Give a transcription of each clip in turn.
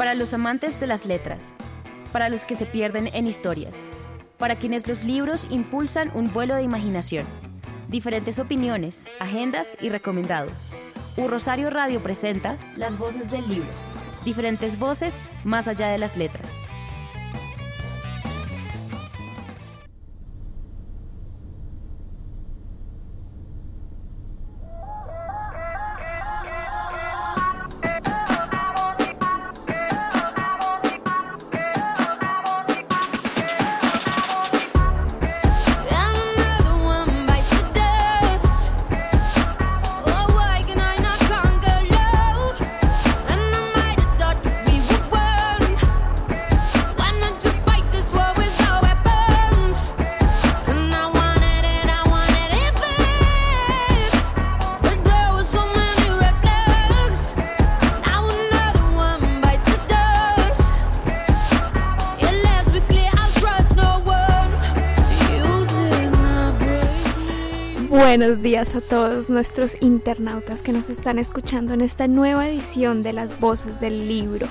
Para los amantes de las letras, para los que se pierden en historias, para quienes los libros impulsan un vuelo de imaginación, diferentes opiniones, agendas y recomendados. U Rosario Radio presenta Las voces del libro, diferentes voces más allá de las letras. A todos nuestros internautas que nos están escuchando en esta nueva edición de las voces del libro.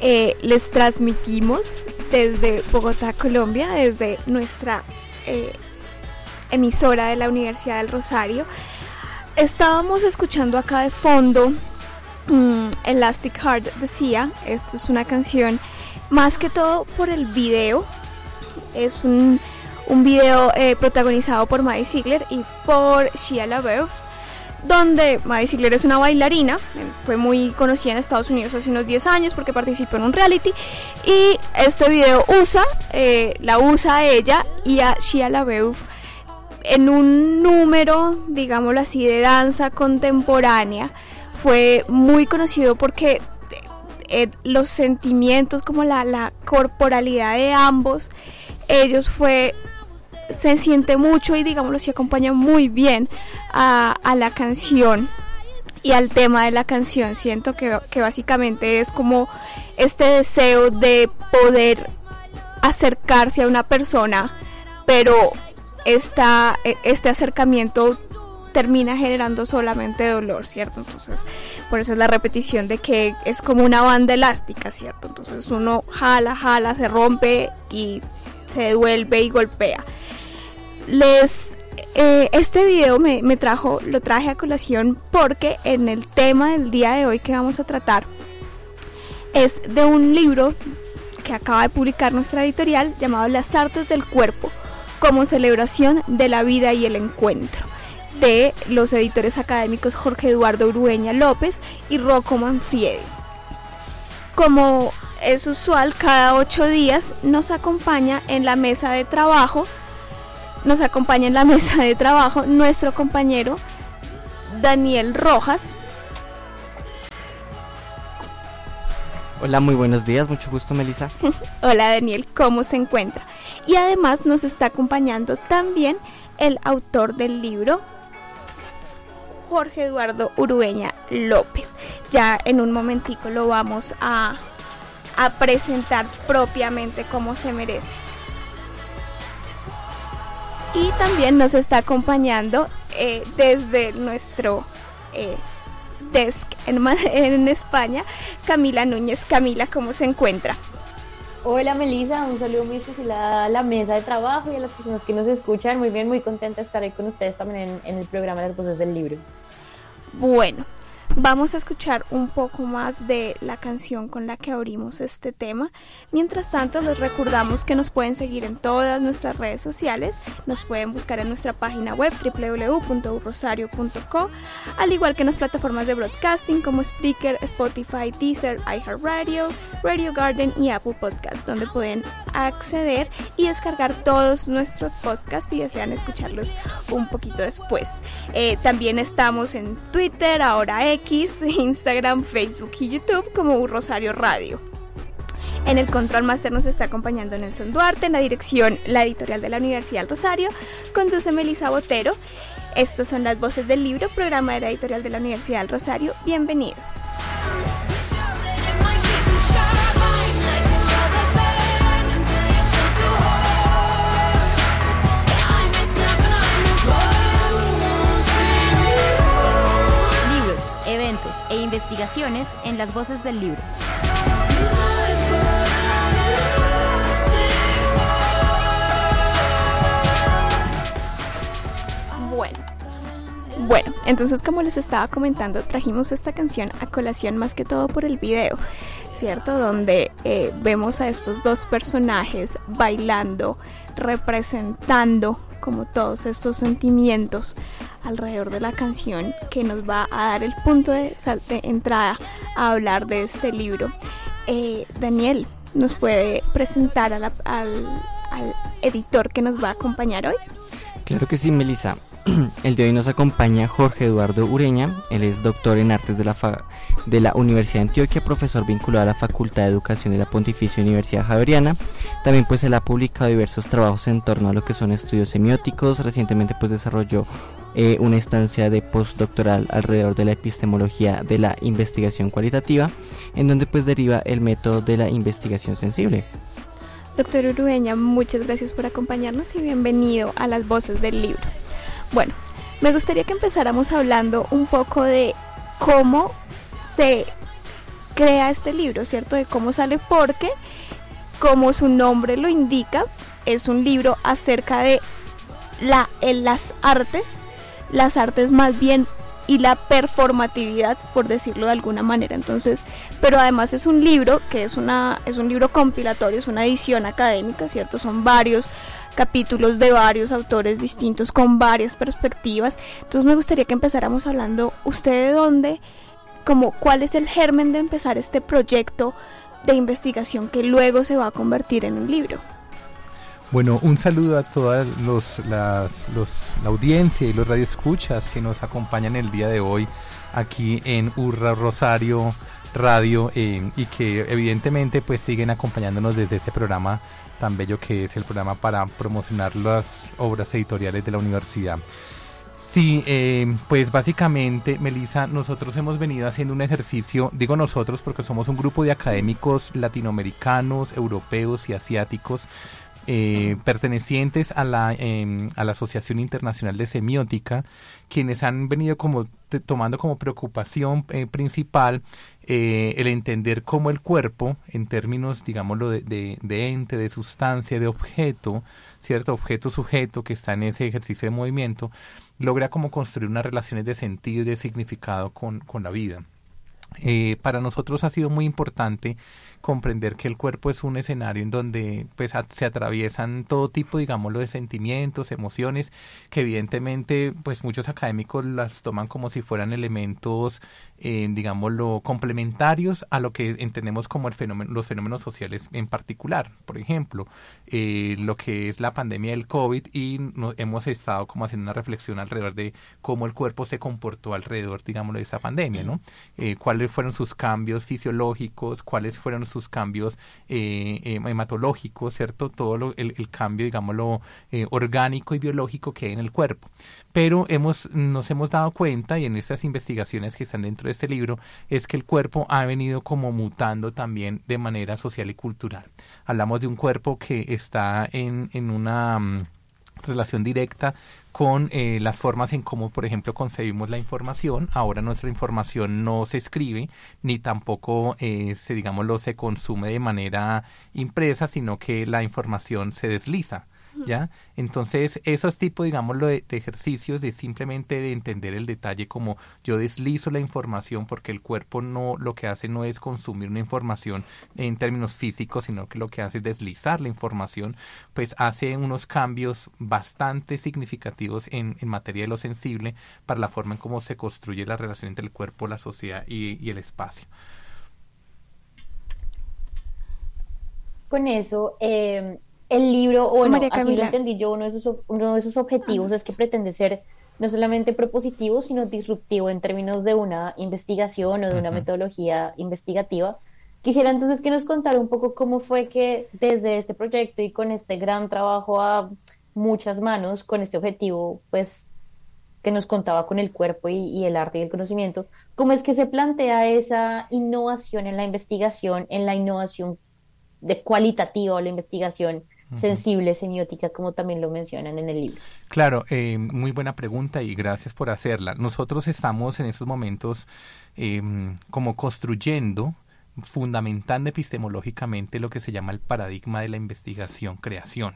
Eh, les transmitimos desde Bogotá, Colombia, desde nuestra eh, emisora de la Universidad del Rosario. Estábamos escuchando acá de fondo mm, Elastic Heart decía, esta es una canción más que todo por el video, es un, un video eh, protagonizado por Maddie Ziegler y por Shia LaBeouf, donde Maddie Ziegler es una bailarina, eh, fue muy conocida en Estados Unidos hace unos 10 años porque participó en un reality y este video usa, eh, la usa a ella y a Shia LaBeouf en un número, digámoslo así, de danza contemporánea. Fue muy conocido porque los sentimientos, como la corporalidad de ambos, ellos fue se siente mucho y digámoslo así acompaña muy bien a, a la canción y al tema de la canción. Siento que, que básicamente es como este deseo de poder acercarse a una persona, pero esta, e- este acercamiento termina generando solamente dolor, ¿cierto? Entonces, por eso es la repetición de que es como una banda elástica, ¿cierto? Entonces uno jala, jala, se rompe y se devuelve y golpea. Les eh, este video me, me trajo, lo traje a colación porque en el tema del día de hoy que vamos a tratar es de un libro que acaba de publicar nuestra editorial llamado Las Artes del Cuerpo como celebración de la vida y el encuentro de los editores académicos Jorge Eduardo Urueña López y Rocco Manfredi. Como es usual, cada ocho días nos acompaña en la mesa de trabajo, nos acompaña en la mesa de trabajo nuestro compañero Daniel Rojas, Hola, muy buenos días, mucho gusto Melissa. Hola Daniel, ¿cómo se encuentra? Y además nos está acompañando también el autor del libro, Jorge Eduardo Urueña López. Ya en un momentico lo vamos a, a presentar propiamente como se merece. Y también nos está acompañando eh, desde nuestro eh, desk en, en España, Camila Núñez. Camila, ¿cómo se encuentra? Hola Melissa, un saludo muy especial a la mesa de trabajo y a las personas que nos escuchan. Muy bien, muy contenta de estar ahí con ustedes también en, en el programa Las Voces del Libro. Bueno, vamos a escuchar un poco más de la canción con la que abrimos este tema. Mientras tanto, les recordamos que nos pueden seguir en todas nuestras redes sociales. Nos pueden buscar en nuestra página web www.urrosario.co, al igual que en las plataformas de broadcasting como Spreaker, Spotify, Deezer, iHeartRadio, Radio Garden y Apple Podcasts, donde pueden acceder y descargar todos nuestros podcasts si desean escucharlos un poquito después. Eh, también estamos en Twitter, ahora X, Instagram, Facebook y YouTube como Rosario Radio. En el Control Master nos está acompañando Nelson Duarte, en la dirección la editorial de la Universidad del Rosario, conduce Melissa Botero. Estos son las voces del libro, programa de la editorial de la Universidad del Rosario. Bienvenidos. e investigaciones en las voces del libro. Bueno. Bueno, entonces como les estaba comentando, trajimos esta canción a colación más que todo por el video, ¿cierto? Donde eh, vemos a estos dos personajes bailando, representando como todos estos sentimientos alrededor de la canción que nos va a dar el punto de, de entrada a hablar de este libro. Eh, Daniel, ¿nos puede presentar a la- al, al editor que nos va a acompañar hoy? Claro que sí, Melissa. El de hoy nos acompaña Jorge Eduardo Ureña. Él es doctor en artes de la, de la Universidad de Antioquia, profesor vinculado a la Facultad de Educación de la Pontificia Universidad Javeriana. También pues él ha publicado diversos trabajos en torno a lo que son estudios semióticos. Recientemente pues desarrolló eh, una estancia de postdoctoral alrededor de la epistemología de la investigación cualitativa, en donde pues deriva el método de la investigación sensible. Doctor Urueña, muchas gracias por acompañarnos y bienvenido a las voces del libro. Bueno, me gustaría que empezáramos hablando un poco de cómo se crea este libro, ¿cierto? De cómo sale, porque, como su nombre lo indica, es un libro acerca de la, en las artes, las artes más bien y la performatividad, por decirlo de alguna manera. Entonces, pero además es un libro que es una es un libro compilatorio, es una edición académica, ¿cierto? Son varios capítulos de varios autores distintos con varias perspectivas. Entonces, me gustaría que empezáramos hablando usted de dónde como cuál es el germen de empezar este proyecto de investigación que luego se va a convertir en un libro. Bueno, un saludo a toda los, las, los, la audiencia y los radioescuchas que nos acompañan el día de hoy aquí en Urra Rosario Radio eh, y que evidentemente pues siguen acompañándonos desde ese programa tan bello que es el programa para promocionar las obras editoriales de la universidad. Sí, eh, pues básicamente, Melissa, nosotros hemos venido haciendo un ejercicio, digo nosotros porque somos un grupo de académicos latinoamericanos, europeos y asiáticos eh, pertenecientes a la, eh, a la Asociación Internacional de Semiótica, quienes han venido como tomando como preocupación eh, principal eh, el entender cómo el cuerpo, en términos, digámoslo, de, ente, de sustancia, de objeto, cierto objeto sujeto que está en ese ejercicio de movimiento, logra como construir unas relaciones de sentido y de significado con, con la vida. Eh, para nosotros ha sido muy importante comprender que el cuerpo es un escenario en donde pues a- se atraviesan todo tipo digámoslo de sentimientos emociones que evidentemente pues muchos académicos las toman como si fueran elementos eh, digámoslo complementarios a lo que entendemos como el fenómeno los fenómenos sociales en particular. Por ejemplo eh, lo que es la pandemia del covid y no- hemos estado como haciendo una reflexión alrededor de cómo el cuerpo se comportó alrededor digámoslo de esa pandemia no eh, cuáles fueron sus cambios fisiológicos, cuáles fueron sus cambios eh, eh, hematológicos, ¿cierto? Todo lo- el, cambio, digámoslo, eh, orgánico y biológico que hay en el cuerpo. Pero hemos, nos hemos dado cuenta, y en estas investigaciones que están dentro de este libro, es que el cuerpo ha venido como mutando también de manera social y cultural. Hablamos de un cuerpo que está en, en una... relación directa con eh, las formas en cómo, por ejemplo, concebimos la información. Ahora nuestra información no se escribe ni tampoco eh, se, digámoslo, se consume de manera impresa, sino que la información se desliza. ¿Ya? Entonces, esos tipos, digámoslo, de, de ejercicios de simplemente de entender el detalle como yo deslizo la información porque el cuerpo no, lo que hace no es consumir una información en términos físicos, sino que lo que hace es deslizar la información, pues hace unos cambios bastante significativos en, en materia de lo sensible para la forma en cómo se construye la relación entre el cuerpo, la sociedad y, el espacio. Con eso, eh, el libro, o bueno, María así lo entendí yo, uno de sus, uno de sus objetivos es que pretende ser no solamente propositivo, sino disruptivo en términos de una investigación o de una Ujú. metodología investigativa. Quisiera entonces que nos contara un poco cómo fue que desde este proyecto y con este gran trabajo a muchas manos, con este objetivo, pues que nos contaba con el cuerpo y, y el arte y el conocimiento, cómo es que se plantea esa innovación en la investigación, en la innovación de cualitativa o la investigación sensible, semiótica, como también lo mencionan en el libro. Claro, eh, muy buena pregunta y gracias por hacerla. Nosotros estamos en estos momentos eh, como construyendo, fundamentando epistemológicamente lo que se llama el paradigma de la investigación-creación.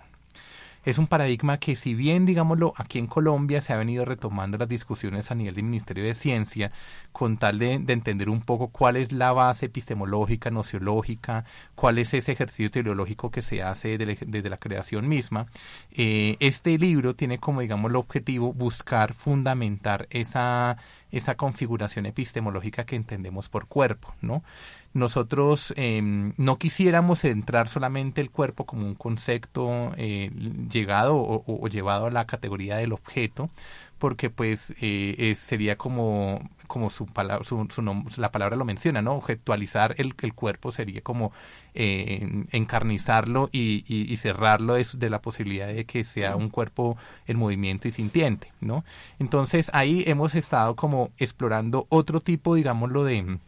Es un paradigma que si bien, digámoslo, aquí en Colombia se ha venido retomando las discusiones a nivel del Ministerio de Ciencia, con tal de, de entender un poco cuál es la base epistemológica, nociológica, cuál es ese ejercicio teleológico que se hace desde, desde la creación misma, eh, este libro tiene como, digamos, el objetivo buscar fundamentar esa, esa configuración epistemológica que entendemos por cuerpo, ¿no? Nosotros eh, no quisiéramos centrar solamente el cuerpo como un concepto eh, llegado o, llevado a la categoría del objeto, porque pues eh, es, sería como como su palabra su, su la palabra lo menciona no objetualizar el, el cuerpo sería como eh, encarnizarlo y, y, y cerrarlo de, de la posibilidad de que sea un cuerpo en movimiento y sintiente no entonces ahí hemos estado como explorando otro tipo digámoslo de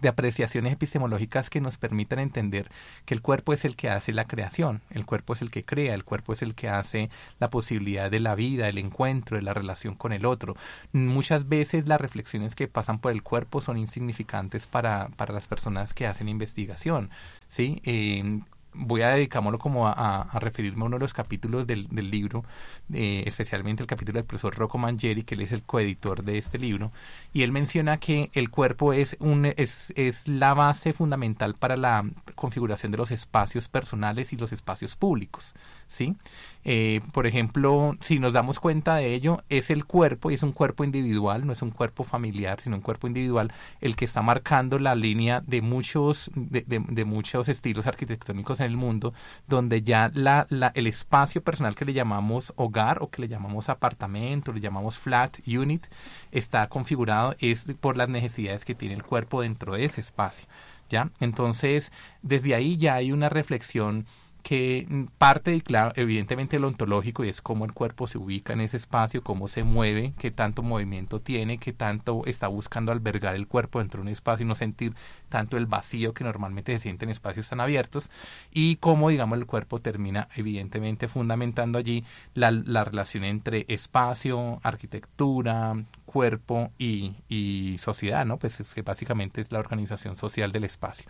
de apreciaciones epistemológicas que nos permitan entender que el cuerpo es el que hace la creación, el cuerpo es el que crea, el cuerpo es el que hace la posibilidad de la vida, el encuentro, de la relación con el otro. Muchas veces las reflexiones que pasan por el cuerpo son insignificantes para, para las personas que hacen investigación. ¿sí? Eh, voy a dedicámoslo como a, referirme a uno de los capítulos del, del libro, eh, especialmente el capítulo del profesor Rocco Mangieri, que él es el coeditor de este libro, y él menciona que el cuerpo es, un, es, es la base fundamental para la configuración de los espacios personales y los espacios públicos. ¿Sí? Eh, por ejemplo, si nos damos cuenta de ello, es el cuerpo, y es un cuerpo individual, no es un cuerpo familiar, sino un cuerpo individual, el que está marcando la línea de muchos, de, de, muchos estilos arquitectónicos en el mundo, donde ya la, la, el espacio personal que le llamamos hogar o que le llamamos apartamento, le llamamos flat unit, está configurado es por las necesidades que tiene el cuerpo dentro de ese espacio. ¿ya? Entonces, desde ahí ya hay una reflexión que parte, y claro, evidentemente lo ontológico y es cómo el cuerpo se ubica en ese espacio, cómo se mueve, qué tanto movimiento tiene, qué tanto está buscando albergar el cuerpo dentro de un espacio y no sentir tanto el vacío que normalmente se siente en espacios tan abiertos y cómo, digamos, el cuerpo termina evidentemente fundamentando allí la, la relación entre espacio, arquitectura, cuerpo y, sociedad, ¿no? Pues es que básicamente es la organización social del espacio.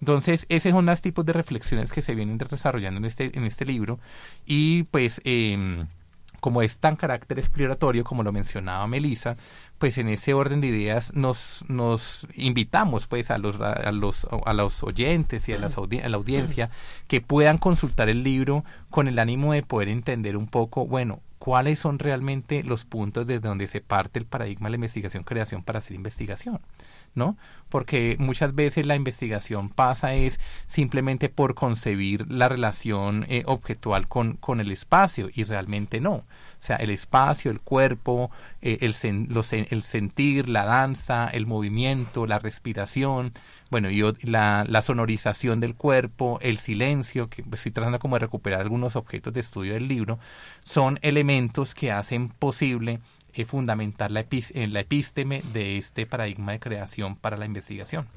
Entonces, esos son los tipos de reflexiones que se vienen desarrollando en este, en este libro y pues eh, como es tan carácter exploratorio, como lo mencionaba Melissa, pues en ese orden de ideas nos, nos invitamos pues a los, a los, a los oyentes y a, las a la audiencia que puedan consultar el libro con el ánimo de poder entender un poco, bueno, cuáles son realmente los puntos desde donde se parte el paradigma de la investigación-creación para hacer investigación. ¿No? Porque muchas veces la investigación pasa es simplemente por concebir la relación eh, objetual con, con el espacio y realmente no. O sea, el espacio, el cuerpo, eh, el, el sentir, la danza, el movimiento, la respiración, bueno, y la, la sonorización del cuerpo, el silencio, que estoy tratando como de recuperar algunos objetos de estudio del libro, son elementos que hacen posible fundamentar la, en la epísteme de este paradigma de creación para la investigación.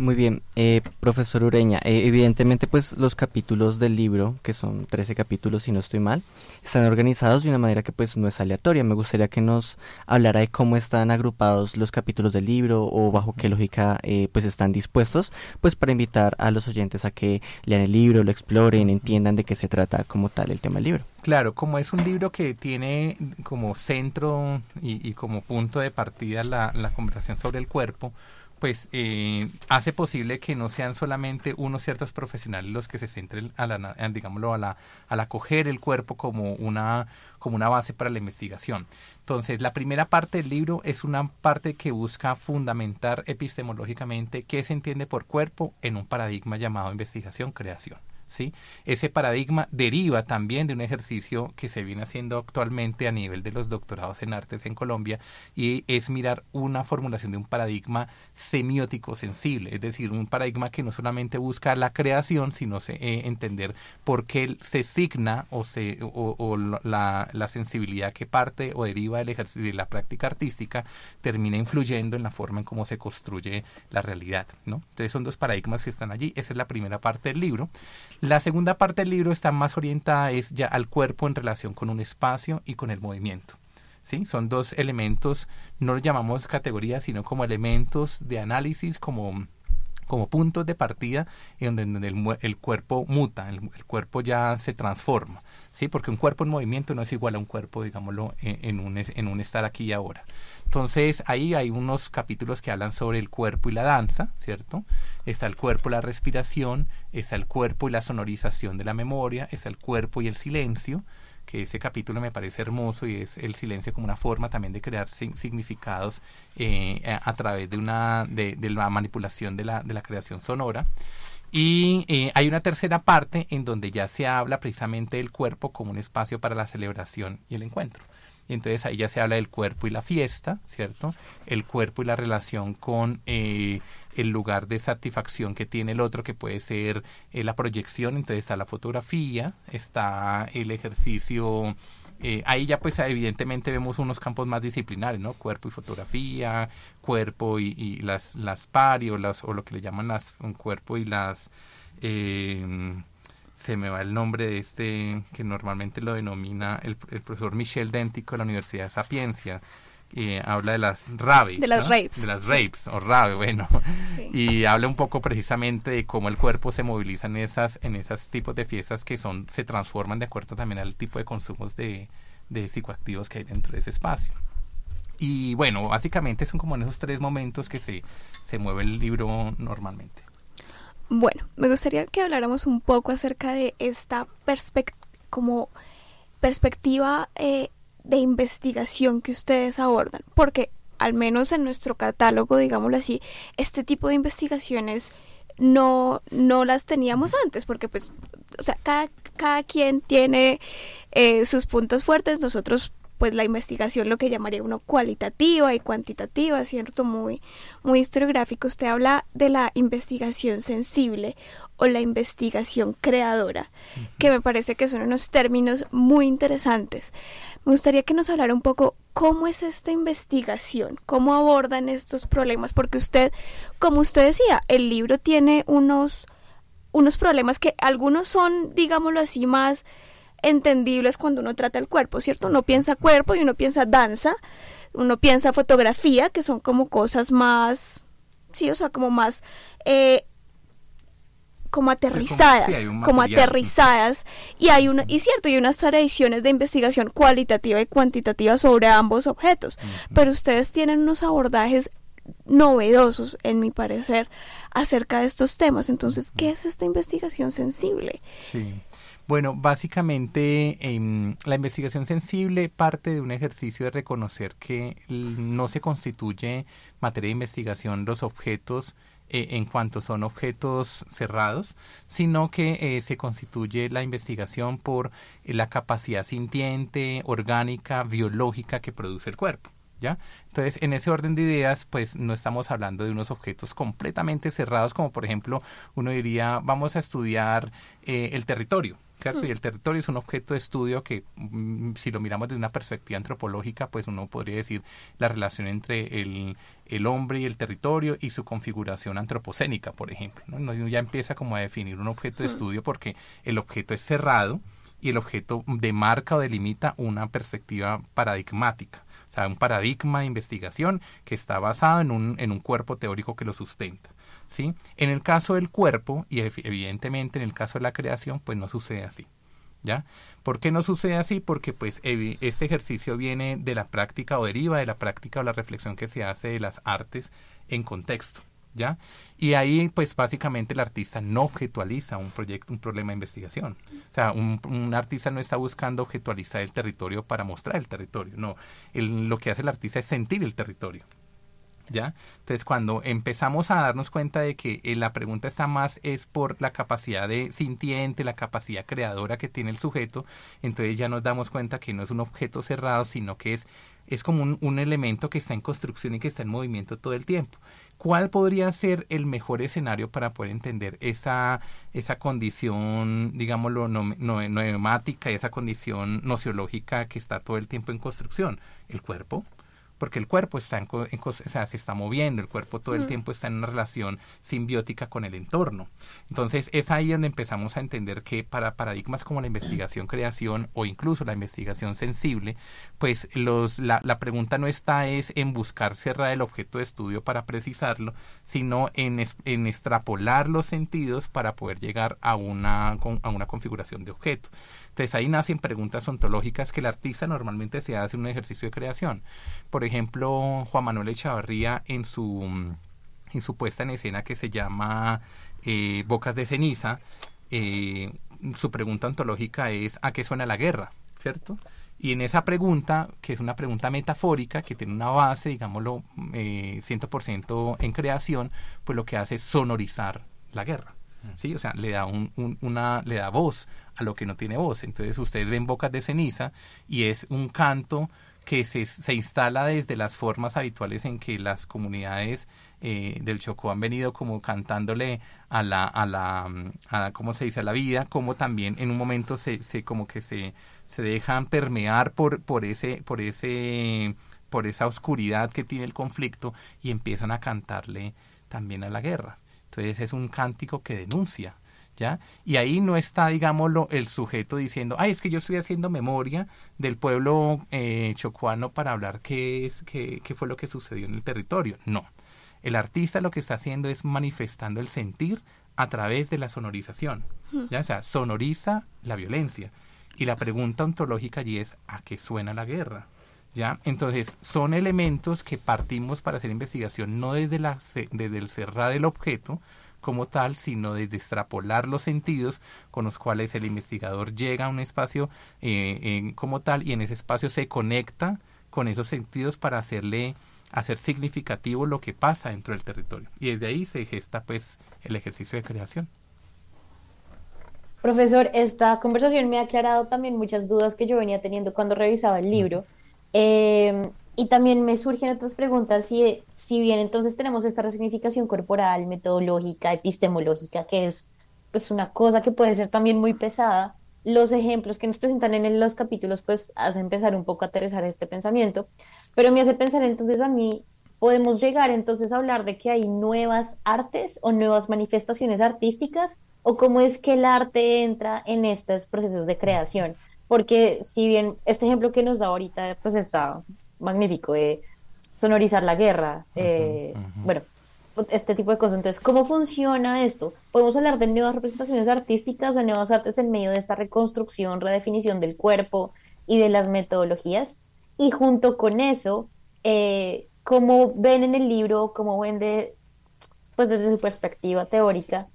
Muy bien, eh, profesor Ureña, eh, evidentemente pues los capítulos del libro, que son 13 capítulos si no estoy mal, están organizados de una manera que pues no es aleatoria. Me gustaría que nos hablara de cómo están agrupados los capítulos del libro o bajo qué lógica eh, pues están dispuestos, pues para invitar a los oyentes a que lean el libro, lo exploren, entiendan de qué se trata como tal el tema del libro. Claro, como es un libro que tiene como centro y, y como punto de partida la, la conversación sobre el cuerpo, pues eh, hace posible que no sean solamente unos ciertos profesionales los que se centren a la, digámoslo, a la, al acoger el cuerpo como una, como una base para la investigación. Entonces, la primera parte del libro es una parte que busca fundamentar epistemológicamente qué se entiende por cuerpo en un paradigma llamado investigación-creación. ¿Sí? Ese paradigma deriva también de un ejercicio que se viene haciendo actualmente a nivel de los doctorados en artes en Colombia y es mirar una formulación de un paradigma semiótico sensible, es decir, un paradigma que no solamente busca la creación, sino se, eh, entender por qué se signa o, se, o, la, la, sensibilidad que parte o deriva del ejercicio de la práctica artística termina influyendo en la forma en cómo se construye la realidad. ¿no? Entonces son dos paradigmas que están allí, esa es la primera parte del libro. La segunda parte del libro está más orientada es ya al cuerpo en relación con un espacio y con el movimiento. ¿Sí? Son dos elementos, no los llamamos categorías, sino como elementos de análisis, como, como puntos de partida en donde, el, cuerpo muta, el, cuerpo ya se transforma, ¿sí? Porque un cuerpo en movimiento no es igual a un cuerpo, digámoslo, en, un, en un estar aquí y ahora. Entonces, ahí hay unos capítulos que hablan sobre el cuerpo y la danza, ¿cierto? Está el cuerpo y la respiración, está el cuerpo y la sonorización de la memoria, está el cuerpo y el silencio, que ese capítulo me parece hermoso y es el silencio como una forma también de crear significados eh, a, través de una de, de la manipulación de la, de la creación sonora. Y eh, hay una tercera parte en donde ya se habla precisamente del cuerpo como un espacio para la celebración y el encuentro. Y entonces ahí ya se habla del cuerpo y la fiesta, ¿cierto? El cuerpo y la relación con eh, el lugar de satisfacción que tiene el otro, que puede ser eh, la proyección, entonces está la fotografía, está el ejercicio, eh, ahí ya pues evidentemente vemos unos campos más disciplinares, ¿no? Cuerpo y fotografía, cuerpo y, las, las pari o, las, o lo que le llaman las, un cuerpo y las... eh, se me va el nombre de este que normalmente lo denomina el, el profesor Michel Dentico de la Universidad de Sapiencia. Eh, habla de las raves. De las ¿no? rapes, De las sí. rapes, o rave, bueno. Sí. Y habla un poco precisamente de cómo el cuerpo se moviliza en esas, en esos tipos de fiestas que son, se transforman de acuerdo también al tipo de consumos de, de psicoactivos que hay dentro de ese espacio. Y bueno, básicamente son como en esos tres momentos que se, se mueve el libro normalmente. Bueno, me gustaría que habláramos un poco acerca de esta perspec- como perspectiva eh, de investigación que ustedes abordan, porque al menos en nuestro catálogo, digámoslo así, este tipo de investigaciones no, no las teníamos antes, porque pues, o sea, cada, cada quien tiene eh, sus puntos fuertes, nosotros pues la investigación lo que llamaría uno cualitativa y cuantitativa, cierto, muy, muy historiográfico. Usted habla de la investigación sensible o la investigación creadora, que me parece que son unos términos muy interesantes. Me gustaría que nos hablara un poco cómo es esta investigación, cómo abordan estos problemas, porque usted, como usted decía, el libro tiene unos, unos problemas que algunos son, digámoslo así, más entendibles cuando uno trata el cuerpo, ¿cierto? Uno piensa cuerpo y uno piensa danza, uno piensa fotografía, que son como cosas más, sí, o sea, como más, eh, como aterrizadas, sí, hay como aterrizadas, y hay una, y cierto, y unas tradiciones de investigación cualitativa y cuantitativa sobre ambos objetos, pero ustedes tienen unos abordajes novedosos, en mi parecer, acerca de estos temas. Entonces, ¿qué es esta investigación sensible? Sí. Bueno, básicamente em, la investigación sensible parte de un ejercicio de reconocer que no se constituye materia de investigación los objetos eh, en cuanto son objetos cerrados, sino que eh, se constituye la investigación por la capacidad sintiente, orgánica, biológica que produce el cuerpo. ¿Ya? Entonces, en ese orden de ideas, pues no estamos hablando de unos objetos completamente cerrados, como por ejemplo, uno diría, vamos a estudiar eh, el territorio, ¿cierto? Y el territorio es un objeto de estudio que, mm, si lo miramos desde una perspectiva antropológica, pues uno podría decir la relación entre el, el hombre y el territorio y su configuración antropocénica, por ejemplo. ¿no? Uno ya empieza como a definir un objeto de estudio porque el objeto es cerrado y el objeto demarca o delimita una perspectiva paradigmática. O sea, un paradigma de investigación que está basado en un, en un cuerpo teórico que lo sustenta. ¿Sí? En el caso del cuerpo, y ev- evidentemente en el caso de la creación, pues no sucede así. ¿Ya? ¿Por qué no sucede así? Porque pues este ejercicio viene de la práctica o deriva de la práctica o la reflexión que se hace de las artes en contexto, ¿ya? Y ahí pues básicamente el artista no objetualiza un proyecto, un problema de investigación. O sea, un, artista no está buscando objetualizar el territorio para mostrar el territorio, no. Lo que hace el artista es sentir el territorio. ¿Ya? Entonces, cuando empezamos a darnos cuenta de que eh, la pregunta está más es por la capacidad de sintiente, la capacidad creadora que tiene el sujeto, entonces ya nos damos cuenta que no es un objeto cerrado, sino que es, es como un, un elemento que está en construcción y que está en movimiento todo el tiempo. ¿Cuál podría ser el mejor escenario para poder entender esa, esa condición, digámoslo, no, no, noemática, esa condición nociológica que está todo el tiempo en construcción? El cuerpo. Porque el cuerpo está en, co- en o sea, se está moviendo, el cuerpo todo el tiempo está en una relación simbiótica con el entorno. Entonces es ahí donde empezamos a entender que para paradigmas como la investigación creación o incluso la investigación sensible, pues los, la, la pregunta no está es en buscar cerrar el objeto de estudio para precisarlo, sino en, es- en extrapolar los sentidos para poder llegar a una, a una configuración de objeto. Entonces ahí nacen preguntas ontológicas que el artista normalmente se hace en un ejercicio de creación. Por ejemplo, Juan Manuel Echavarría en su, en su puesta en escena que se llama eh, Bocas de Ceniza, eh, su pregunta ontológica es ¿a qué suena la guerra? ¿Cierto? Y en esa pregunta, que es una pregunta metafórica, que tiene una base, digámoslo, eh, 100% en creación, pues lo que hace es sonorizar la guerra. ¿Sí? O sea, le da, un, un- una, le da voz a lo que no tiene voz. Entonces ustedes ven Bocas de Ceniza y es un canto que se, se instala desde las formas habituales en que las comunidades eh, del Chocó han venido como cantándole a la, a la, a, ¿cómo se dice?, a la vida, como también en un momento se, se como que se, se dejan permear por, por ese, por ese, por esa oscuridad que tiene el conflicto y empiezan a cantarle también a la guerra. Entonces es un cántico que denuncia, ¿ya? Y ahí no está, digámoslo, el sujeto diciendo, ay, es que yo estoy haciendo memoria del pueblo eh, chocuano para hablar qué es, qué, qué fue lo que sucedió en el territorio. No. El artista lo que está haciendo es manifestando el sentir a través de la sonorización. ¿ya? O sea, sonoriza la violencia. Y la pregunta ontológica allí es, ¿a qué suena la guerra? ¿Ya? Entonces, son elementos que partimos para hacer investigación no desde, la, desde el cerrar el objeto como tal, sino desde extrapolar los sentidos con los cuales el investigador llega a un espacio eh, en- como tal y en ese espacio se conecta con esos sentidos para hacerle hacer significativo lo que pasa dentro del territorio. Y desde ahí se gesta pues el ejercicio de creación. Profesor, esta conversación me ha aclarado también muchas dudas que yo venía teniendo cuando revisaba el libro. Eh, y también me surgen otras preguntas, si, si bien entonces tenemos esta resignificación corporal, metodológica, epistemológica, que es pues, una cosa que puede ser también muy pesada, los ejemplos que nos presentan en los capítulos pues hacen pensar un poco, aterrizar este pensamiento, pero me hace pensar entonces a mí, podemos llegar entonces a hablar de que hay nuevas artes o nuevas manifestaciones artísticas o cómo es que el arte entra en estos procesos de creación. Porque si bien este ejemplo que nos da ahorita pues está magnífico de sonorizar la guerra, eh, bueno, este tipo de cosas. Entonces, ¿cómo funciona esto? Podemos hablar de nuevas representaciones artísticas, de nuevas artes en medio de esta reconstrucción, redefinición del cuerpo y de las metodologías. Y junto con eso, eh, ¿cómo ven en el libro, cómo ven de, pues desde su perspectiva teórica,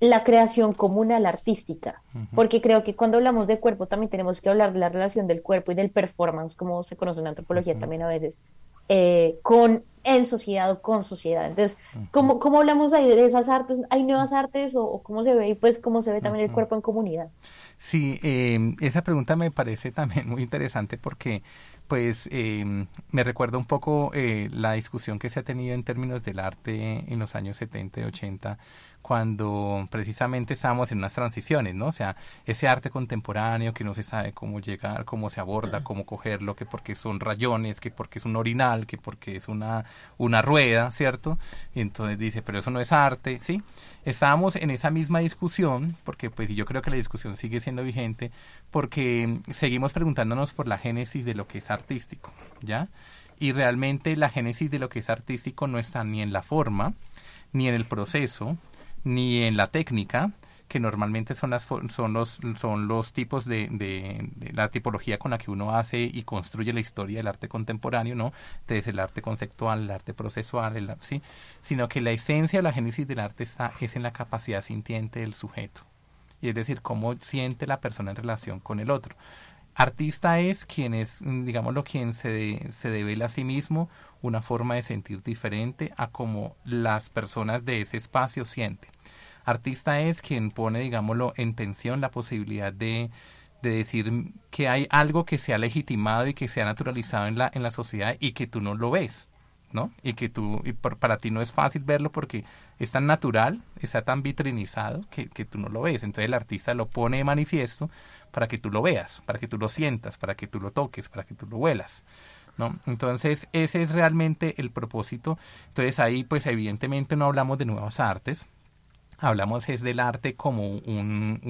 la creación comunal artística? Porque creo que cuando hablamos de cuerpo también tenemos que hablar de la relación del cuerpo y del performance, como se conoce en antropología Ujú. también a veces, eh, con en sociedad o con sociedad. Entonces, ¿cómo, cómo hablamos ahí de esas artes? ¿Hay nuevas artes o, o cómo se ve? Y pues cómo se ve también el cuerpo en comunidad. Sí, eh, esa pregunta me parece también muy interesante porque pues eh, me recuerda un poco eh, la discusión que se ha tenido en términos del arte en los años 70 y 80 cuando precisamente estábamos en unas transiciones, ¿no? O sea, ese arte contemporáneo que no se sabe cómo llegar, cómo se aborda, cómo cogerlo, que porque son rayones, que porque es un orinal, que porque es una, una rueda, ¿cierto? Y entonces dice, pero eso no es arte, ¿sí? Estábamos en esa misma discusión, porque pues yo creo que la discusión sigue siendo vigente, porque seguimos preguntándonos por la génesis de lo que es artístico, ¿ya? Y realmente la génesis de lo que es artístico no está ni en la forma, ni en el proceso, ni en la técnica, que normalmente son las son los son los tipos de, de- la tipología con la que uno hace y construye la historia del arte contemporáneo, ¿no? Entonces el arte conceptual, el arte procesual, sí, sino que la esencia, la génesis del arte está es en la capacidad sintiente del sujeto. Y es decir, cómo siente la persona en relación con el otro. Artista es quien es, mm, digámoslo, quien se, de- se devela a sí mismo una forma de sentir diferente a como las personas de ese espacio sienten. Artista es quien pone, digámoslo, en tensión la posibilidad de, de decir que hay algo que se ha legitimado y que se ha naturalizado en la, en la sociedad y que tú no lo ves, ¿no? Y que tú, y por- para ti no es fácil verlo porque es tan natural, está tan vitrinizado que, que tú no lo ves. Entonces el artista lo pone de manifiesto para que tú lo veas, para que tú lo sientas, para que tú lo toques, para que tú lo huelas. ¿No? Entonces, ese es realmente el propósito. Entonces, ahí, pues, evidentemente no hablamos de nuevas artes, hablamos es del arte como un,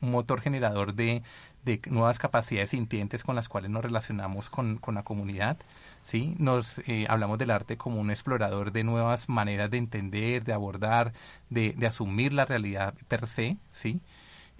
un motor generador de, de nuevas capacidades sintientes con las cuales nos relacionamos con, con la comunidad. ¿sí? Nos eh, hablamos del arte como un explorador de nuevas maneras de entender, de abordar, de, de asumir la realidad per se, ¿sí?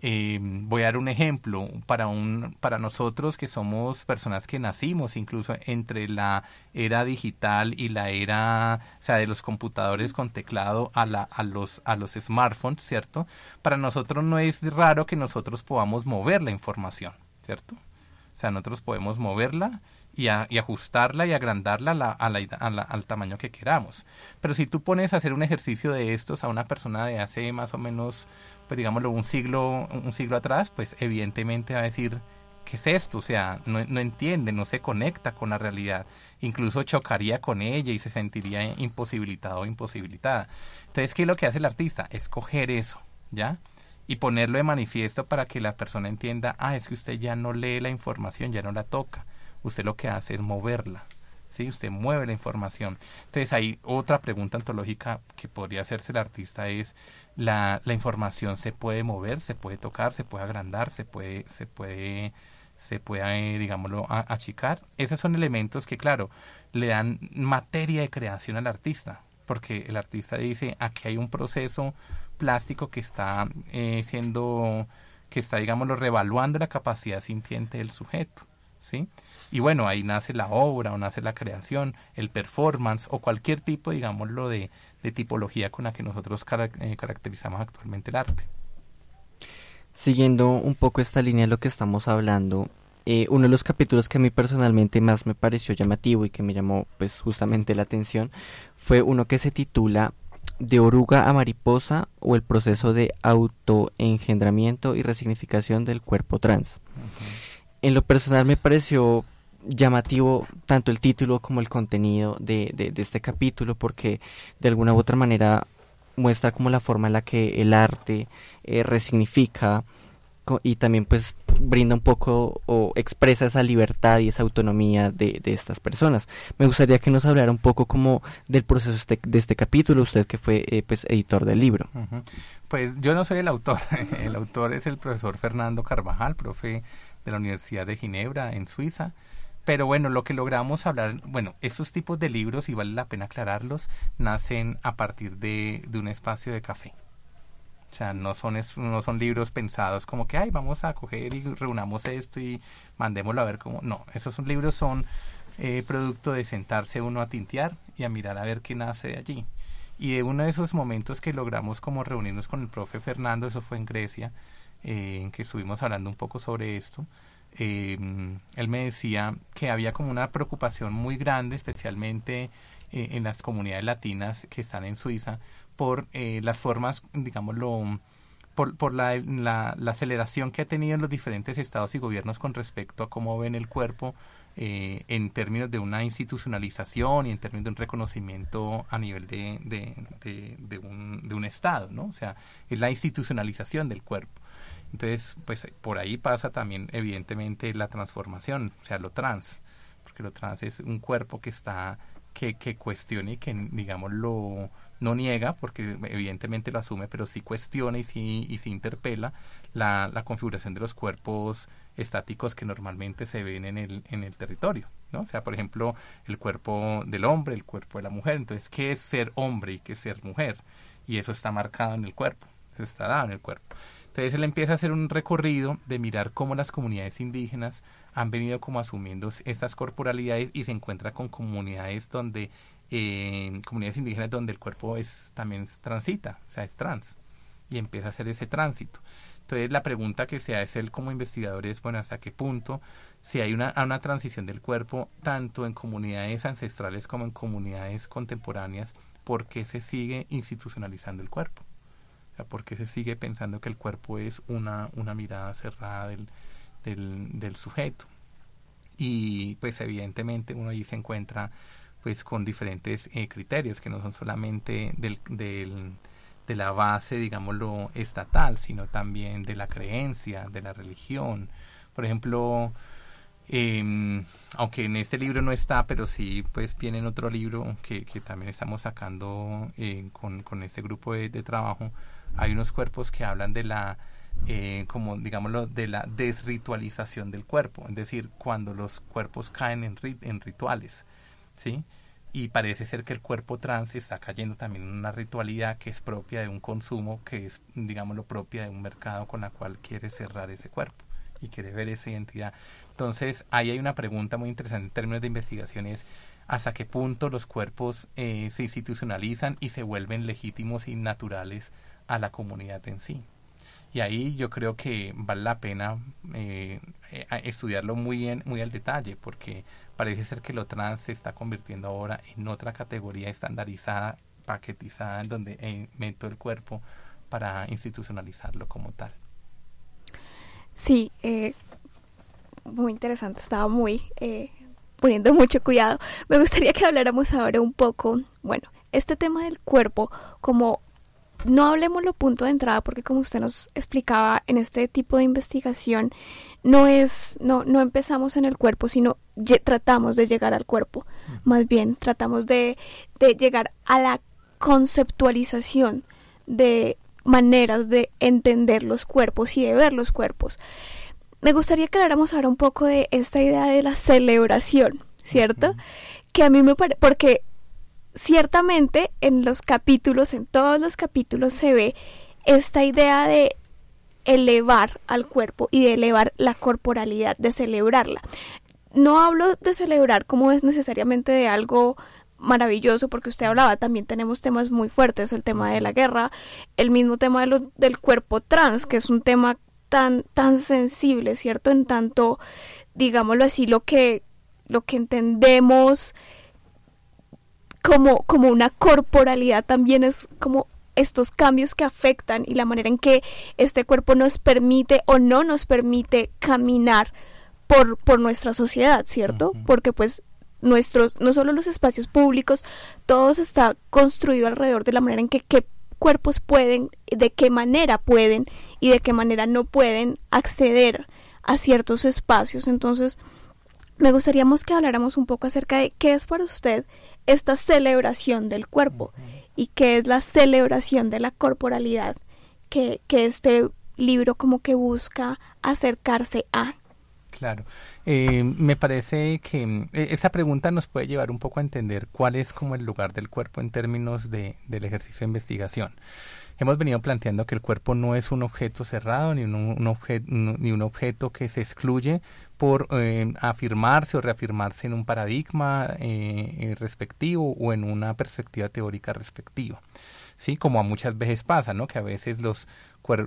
Eh, voy a dar un ejemplo para un para nosotros que somos personas que nacimos incluso entre la era digital y la era o sea de los computadores con teclado a la a los a los smartphones cierto para nosotros no es raro que nosotros podamos mover la información cierto o sea nosotros podemos moverla y, a- y ajustarla y agrandarla a la- a la- a la- al tamaño que queramos. Pero si tú pones a hacer un ejercicio de estos a una persona de hace más o menos, pues digámoslo, un siglo, un siglo atrás, pues evidentemente va a decir, ¿qué es esto? O sea, no, no entiende, no se conecta con la realidad. Incluso chocaría con ella y se sentiría imposibilitado o imposibilitada. Entonces, ¿qué es lo que hace el artista? Escoger eso, ¿ya? y ponerlo de manifiesto para que la persona entienda, ah, es que usted ya no lee la información, ya no la toca, usted lo que hace es moverla, ¿sí? Usted mueve la información. Entonces hay otra pregunta ontológica que podría hacerse el artista es, ¿la, la información se puede mover, se puede tocar, se puede agrandar, se puede, se puede, se puede, eh, digámoslo, achicar? Esos son elementos que, claro, le dan materia de creación al artista, porque el artista dice, aquí hay un proceso plástico que está eh, siendo, que está, digámoslo, revaluando la capacidad sintiente del sujeto, ¿sí? Y bueno, ahí nace la obra o nace la creación, el performance o cualquier tipo, digámoslo, de, de tipología con la que nosotros cara- eh, caracterizamos actualmente el arte. Siguiendo un poco esta línea de lo que estamos hablando, eh, uno de los capítulos que a mí personalmente más me pareció llamativo y que me llamó pues justamente la atención fue uno que se titula De oruga a mariposa o el proceso de autoengendramiento y resignificación del cuerpo trans. En lo personal me pareció llamativo tanto el título como el contenido de, de- este capítulo porque de alguna u otra manera muestra como la forma en la que el arte eh, resignifica y también pues brinda un poco o expresa esa libertad y esa autonomía de, de estas personas. Me gustaría que nos hablara un poco como del proceso este- de este capítulo, usted que fue eh, pues editor del libro. Pues yo no soy el autor, el autor es el profesor Fernando Carvajal, profe de la Universidad de Ginebra en Suiza. Pero bueno, lo que logramos hablar, bueno, estos tipos de libros, y vale la pena aclararlos, nacen a partir de, de un espacio de café. O sea, no son, es- no son libros pensados como que, ay, vamos a coger y reunamos esto y mandémoslo a ver cómo. No, esos son libros son eh, producto de sentarse uno a tintear y a mirar a ver qué nace de allí. Y de uno de esos momentos que logramos como reunirnos con el profe Fernando, eso fue en Grecia, eh, en que estuvimos hablando un poco sobre esto, eh, él me decía que había como una preocupación muy grande, especialmente eh, en las comunidades latinas que están en Suiza, por eh, las formas, digámoslo, por, por la, la, la aceleración que ha tenido en los diferentes estados y gobiernos con respecto a cómo ven el cuerpo eh, en términos de una institucionalización y en términos de un reconocimiento a nivel de, de, de, de un, de un estado, ¿no? O sea, es la institucionalización del cuerpo. Entonces, pues por ahí pasa también evidentemente la transformación, o sea, lo trans, porque lo trans es un cuerpo que está, que, que cuestiona y que, digamos, lo no niega, porque evidentemente lo asume, pero sí cuestiona y sí, y sí interpela la, la configuración de los cuerpos estáticos que normalmente se ven en el, en el territorio, ¿no? O sea, por ejemplo, el cuerpo del hombre, el cuerpo de la mujer. Entonces, ¿qué es ser hombre y qué es ser mujer? Y eso está marcado en el cuerpo, eso está dado en el cuerpo. Entonces él empieza a hacer un recorrido de mirar cómo las comunidades indígenas han venido como asumiendo estas corporalidades y se encuentra con comunidades donde eh, comunidades indígenas donde el cuerpo es también transita, o sea, es trans y empieza a hacer ese tránsito. Entonces la pregunta que se hace él como investigador es, bueno, ¿hasta qué punto si hay una, una transición del cuerpo tanto en comunidades ancestrales como en comunidades contemporáneas, ¿por qué se sigue institucionalizando el cuerpo? O sea, ¿por qué se sigue pensando que el cuerpo es una, una mirada cerrada del, del, del sujeto? Y pues evidentemente uno ahí se encuentra pues con diferentes eh, criterios que no son solamente del, del, de la base, digámoslo, estatal, sino también de la creencia, de la religión. Por ejemplo, Em, aunque en este libro no está, pero sí pues viene en otro libro que, que también estamos sacando eh, con, con este grupo de trabajo, hay unos cuerpos que hablan de la eh, como digámoslo de la desritualización del cuerpo, es decir, cuando los cuerpos caen en, rit- en rituales, ¿sí? Y parece ser que el cuerpo trans está cayendo también en una ritualidad que es propia de un consumo, que es, digámoslo, propia de un mercado con la cual quiere cerrar ese cuerpo y quiere ver esa identidad. Entonces, ahí hay una pregunta muy interesante en términos de investigación, es hasta qué punto los cuerpos eh, se institucionalizan y se vuelven legítimos y naturales a la comunidad en sí. Y ahí yo creo que vale la pena eh, eh, estudiarlo muy bien, muy al detalle, porque parece ser que lo trans se está convirtiendo ahora en otra categoría estandarizada, paquetizada, en donde eh, meto el cuerpo para institucionalizarlo como tal. Sí, eh, muy interesante, estaba muy eh, poniendo mucho cuidado. Me gustaría que habláramos ahora un poco, bueno, este tema del cuerpo, como no hablemos lo punto de entrada, porque como usted nos explicaba en este tipo de investigación, no es, no, no empezamos en el cuerpo, sino tratamos de llegar al cuerpo. Más bien, tratamos de, de llegar a la conceptualización de maneras de entender los cuerpos y de ver los cuerpos. Me gustaría que habláramos ahora un poco de esta idea de la celebración, ¿cierto? Que a mí me parece, porque ciertamente en los capítulos, en todos los capítulos se ve esta idea de elevar al cuerpo y de elevar la corporalidad, de celebrarla. No hablo de celebrar como es necesariamente de algo maravilloso, porque usted hablaba, también tenemos temas muy fuertes, el tema de la guerra, el mismo tema de del cuerpo trans, que es un tema tan, tan sensible, ¿cierto? En tanto, digámoslo así, lo que, lo que entendemos como, como una corporalidad también es como estos cambios que afectan y la manera en que este cuerpo nos permite o no nos permite caminar por, por nuestra sociedad, ¿cierto? Porque pues nuestros, no solo los espacios públicos, todo está construido alrededor de la manera en que qué cuerpos pueden, de qué manera pueden y de qué manera no pueden acceder a ciertos espacios. Entonces, me gustaría que habláramos un poco acerca de qué es para usted esta celebración del cuerpo y qué es la celebración de la corporalidad que, que este libro como que busca acercarse a. Claro. Eh, me parece que mm, e- esa pregunta nos puede llevar un poco a entender cuál es como el lugar del cuerpo en términos de, del ejercicio de investigación. Hemos venido planteando que el cuerpo no es un objeto cerrado ni un, obje- ni un objeto que se excluye por eh, afirmarse o reafirmarse en un paradigma eh, eh, respectivo o en una perspectiva teórica respectiva. Sí, como a muchas veces pasa, ¿no? Que a veces los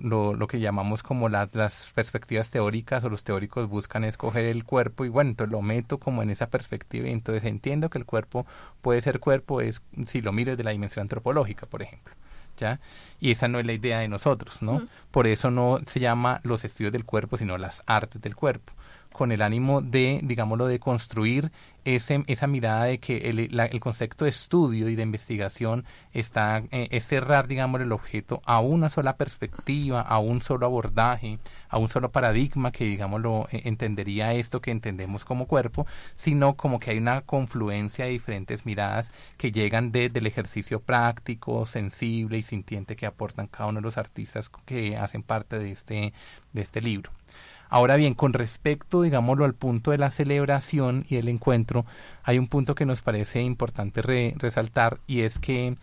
lo, lo que llamamos como la- las perspectivas teóricas o los teóricos buscan escoger el cuerpo y bueno, entonces lo meto como en esa perspectiva y entonces entiendo que el cuerpo puede ser cuerpo es si lo miro desde la dimensión antropológica, por ejemplo. ¿Ya? Y esa no es la idea de nosotros, ¿no? Por eso no se llama los estudios del cuerpo, sino las artes del cuerpo con el ánimo de, digámoslo, de construir ese, esa mirada de que el, la- el concepto de estudio y de investigación está, eh, es cerrar, digamos, el objeto a una sola perspectiva, a un solo abordaje, a un solo paradigma que, digámoslo, eh, entendería esto que entendemos como cuerpo, sino como que hay una confluencia de diferentes miradas que llegan desde el ejercicio práctico, sensible y sintiente que aportan cada uno de los artistas que hacen parte de este, de este libro. Ahora bien, con respecto, digámoslo, al punto de la celebración y el encuentro, hay un punto que nos parece importante re- resaltar y es que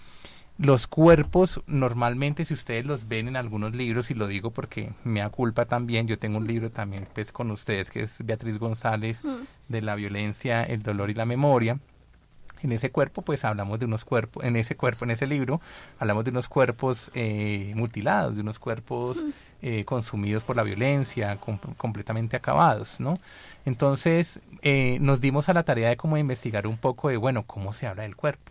los cuerpos normalmente si ustedes los ven en algunos libros y lo digo porque me da culpa también yo tengo un libro también pues con ustedes que es Beatriz González de la violencia el dolor y la memoria. En ese cuerpo pues hablamos de unos cuerpos en ese cuerpo en ese libro hablamos de unos cuerpos eh, mutilados de unos cuerpos eh, consumidos por la violencia com- completamente acabados no entonces eh, nos dimos a la tarea de como investigar un poco de bueno cómo se habla del cuerpo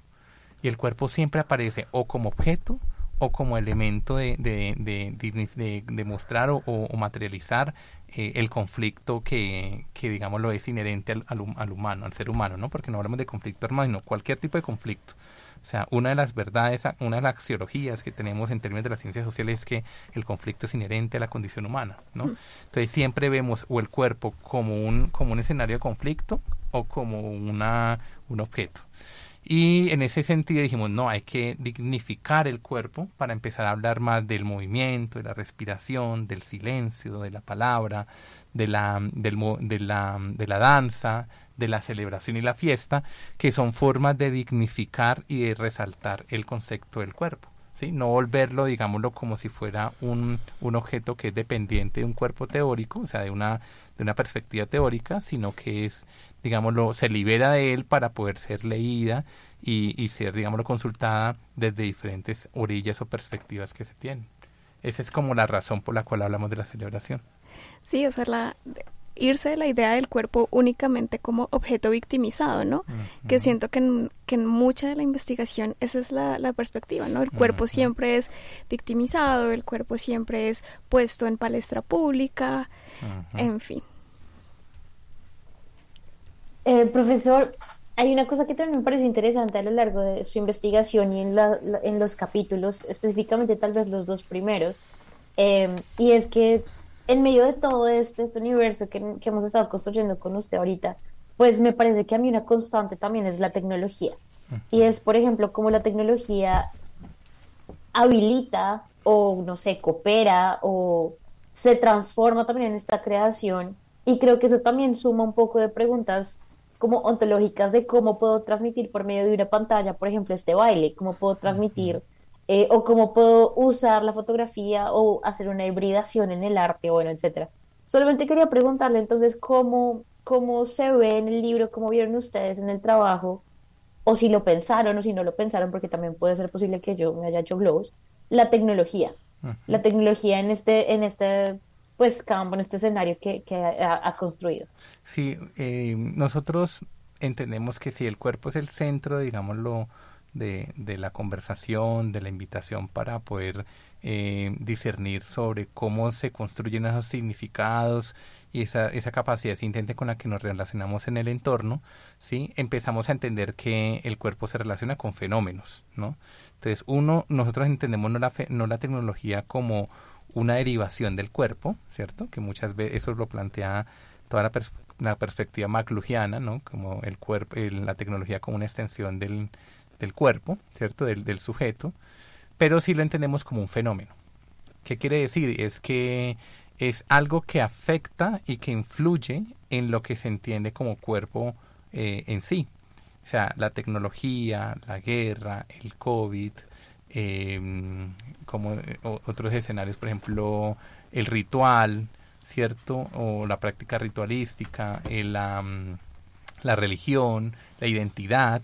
y el cuerpo siempre aparece o como objeto o como elemento de, de, de, mostrar o, materializar eh, el conflicto que, que digamos lo es inherente al, al al humano, al ser humano, ¿no? Porque no hablamos de conflicto armado, sino cualquier tipo de conflicto. O sea, una de las verdades, una de las axiologías que tenemos en términos de las ciencias sociales es que el conflicto es inherente a la condición humana, ¿no? Entonces siempre vemos o el cuerpo como un, como un escenario de conflicto o como una, un objeto. Y en ese sentido dijimos, no, hay que dignificar el cuerpo para empezar a hablar más del movimiento, de la respiración, del silencio, de la palabra, de la, del de la, de la danza, de la celebración y la fiesta, que son formas de dignificar y de resaltar el concepto del cuerpo. ¿sí? No volverlo, digámoslo, como si fuera un, un objeto que es dependiente de un cuerpo teórico, o sea, de una, de una perspectiva teórica, sino que es, digámoslo, se libera de él para poder ser leída y, y ser, digámoslo, consultada desde diferentes orillas o perspectivas que se tienen. Esa es como la razón por la cual hablamos de la celebración. Sí, o sea, la, irse de la idea del cuerpo únicamente como objeto victimizado, ¿no? Que Ujú. siento que en, que en mucha de la investigación esa es la, la perspectiva, ¿no? El cuerpo Ujú. siempre es victimizado, el cuerpo siempre es puesto en palestra pública, Ujú. en fin. Eh, profesor, hay una cosa que también me parece interesante a lo largo de su investigación y en, la- la- en los capítulos, específicamente tal vez los dos primeros, eh, y es que en medio de todo este, este universo que, que hemos estado construyendo con usted ahorita, pues me parece que a mí una constante también es la tecnología. Y es, por ejemplo, como la tecnología habilita o, no sé, coopera o se transforma también en esta creación. Y creo que eso también suma un poco de preguntas como ontológicas de cómo puedo transmitir por medio de una pantalla, por ejemplo, este baile, cómo puedo transmitir eh, o cómo puedo usar la fotografía o hacer una hibridación en el arte, bueno, etcétera. Solamente quería preguntarle entonces cómo, cómo se ve en el libro, cómo vieron ustedes en el trabajo, o si lo pensaron o si no lo pensaron, porque también puede ser posible que yo me haya hecho globos, la tecnología, la tecnología en este, en este pues campo, en este escenario que, que ha, ha construido. Sí, eh, nosotros entendemos que si el cuerpo es el centro, digámoslo, de, de la conversación, de la invitación para poder eh, discernir sobre cómo se construyen esos significados y esa, esa capacidad sintente con la que nos relacionamos en el entorno, ¿sí? empezamos a entender que el cuerpo se relaciona con fenómenos. ¿no? Entonces, uno, nosotros entendemos no la, fe- no la tecnología como una derivación del cuerpo, ¿cierto? Que muchas veces eso lo plantea toda la, pers- la perspectiva maclugiana, ¿no? Como el cuerpo, la tecnología como una extensión del, del cuerpo, ¿cierto? Del, del sujeto, pero sí lo entendemos como un fenómeno. ¿Qué quiere decir? Es que es algo que afecta y que influye en lo que se entiende como cuerpo eh, en sí. O sea, la tecnología, la guerra, el COVID, eh, como eh, otros escenarios, por ejemplo, el ritual, ¿cierto? O la práctica ritualística, la, mm, la religión, la identidad,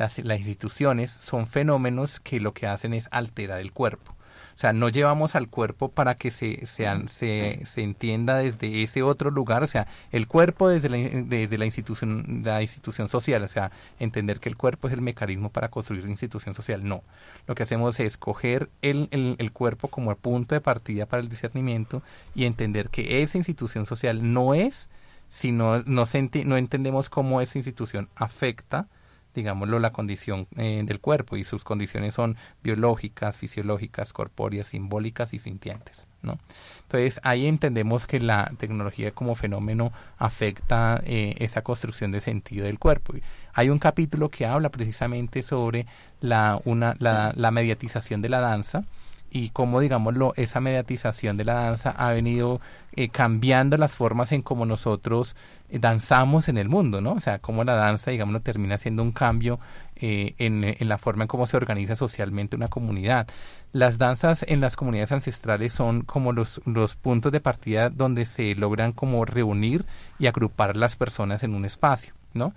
las, las instituciones son fenómenos que lo que hacen es alterar el cuerpo. O sea, no llevamos al cuerpo para que se, se, se, se entienda desde ese otro lugar, o sea, el cuerpo desde la, desde la institución, la institución social, o sea, entender que el cuerpo es el mecanismo para construir una institución social, no. Lo que hacemos es coger el, el, el cuerpo como el punto de partida para el discernimiento y entender que esa institución social no es, si no, no, no entendemos cómo esa institución afecta digámoslo, la condición eh, del cuerpo y sus condiciones son biológicas, fisiológicas, corpóreas, simbólicas y sintientes, ¿no? Entonces ahí entendemos que la tecnología como fenómeno afecta eh, esa construcción de sentido del cuerpo. Hay un capítulo que habla precisamente sobre la, una, la, la mediatización de la danza y cómo, digámoslo, esa mediatización de la danza ha venido eh, cambiando las formas en cómo nosotros danzamos en el mundo, ¿no? O sea, cómo la danza, digámoslo, termina siendo un cambio eh, en, en la forma en cómo se organiza socialmente una comunidad. Las danzas en las comunidades ancestrales son como los, los puntos de partida donde se logran como reunir y agrupar las personas en un espacio, ¿no?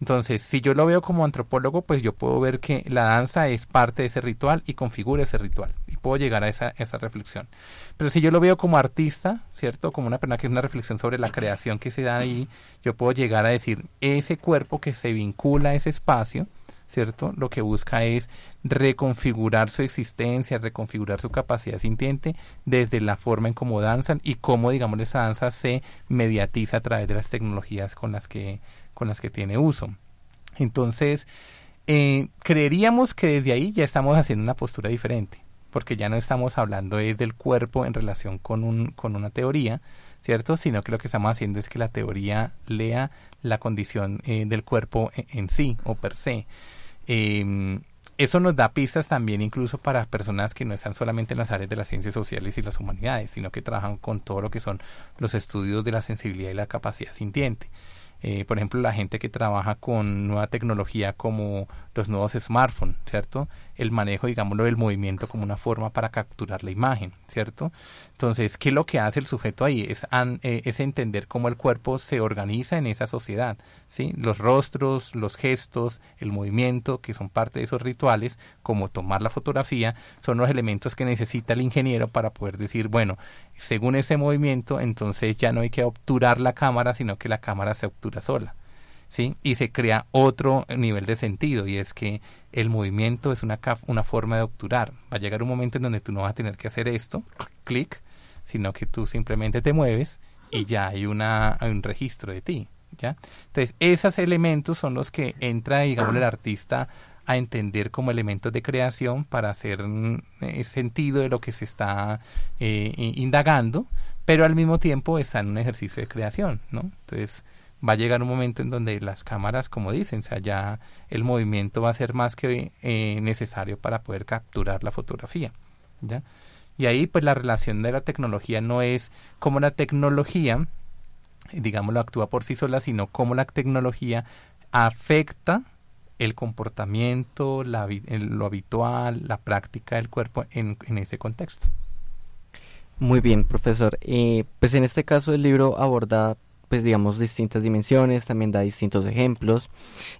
Entonces, si yo lo veo como antropólogo, pues yo puedo ver que la danza es parte de ese ritual y configura ese ritual. Y puedo llegar a esa, esa reflexión. Pero si yo lo veo como artista, ¿cierto? Como una persona que es una reflexión sobre la creación que se da ahí, yo puedo llegar a decir, ese cuerpo que se vincula a ese espacio, ¿cierto? Lo que busca es reconfigurar su existencia, reconfigurar su capacidad sintiente desde la forma en cómo danzan y cómo, digamos, esa danza se mediatiza a través de las tecnologías con las que, con las que tiene uso. Entonces, eh, creeríamos que desde ahí ya estamos haciendo una postura diferente, porque ya no estamos hablando es del cuerpo en relación con, un, con una teoría, ¿cierto? Sino que lo que estamos haciendo es que la teoría lea la condición eh, del cuerpo en, en, sí o per se. Eh, eso nos da pistas también incluso para personas que no están solamente en las áreas de las ciencias sociales y las humanidades, sino que trabajan con todo lo que son los estudios de la sensibilidad y la capacidad sintiente. Eh, por ejemplo, la gente que trabaja con nueva tecnología como los nuevos smartphones, ¿cierto? El manejo, digámoslo, del movimiento como una forma para capturar la imagen, ¿cierto? Entonces, ¿qué es lo que hace el sujeto ahí? Es, an, eh, es entender cómo el cuerpo se organiza en esa sociedad, ¿sí? Los rostros, los gestos, el movimiento, que son parte de esos rituales, como tomar la fotografía, son los elementos que necesita el ingeniero para poder decir, bueno, según ese movimiento, entonces ya no hay que obturar la cámara, sino que la cámara se obtura sola. ¿Sí? Y se crea otro nivel de sentido y es que el movimiento es una, una forma de obturar. Va a llegar un momento en donde tú no vas a tener que hacer esto, clic, sino que tú simplemente te mueves y ya hay, una, hay un registro de ti. ¿ya? Entonces, esos elementos son los que entra, digamos, el artista a entender como elementos de creación para hacer eh, sentido de lo que se está eh, indagando, pero al mismo tiempo está en un ejercicio de creación, ¿no? Entonces va a llegar un momento en donde las cámaras, como dicen, o sea, ya el movimiento va a ser más que eh, necesario para poder capturar la fotografía, ¿ya? Y ahí pues la relación de la tecnología no es como la tecnología, digámoslo, actúa por sí sola, sino cómo la tecnología afecta el comportamiento, la, lo habitual, la práctica del cuerpo en, en ese contexto. Muy bien, profesor. Eh, pues en este caso el libro aborda pues digamos distintas dimensiones, también da distintos ejemplos,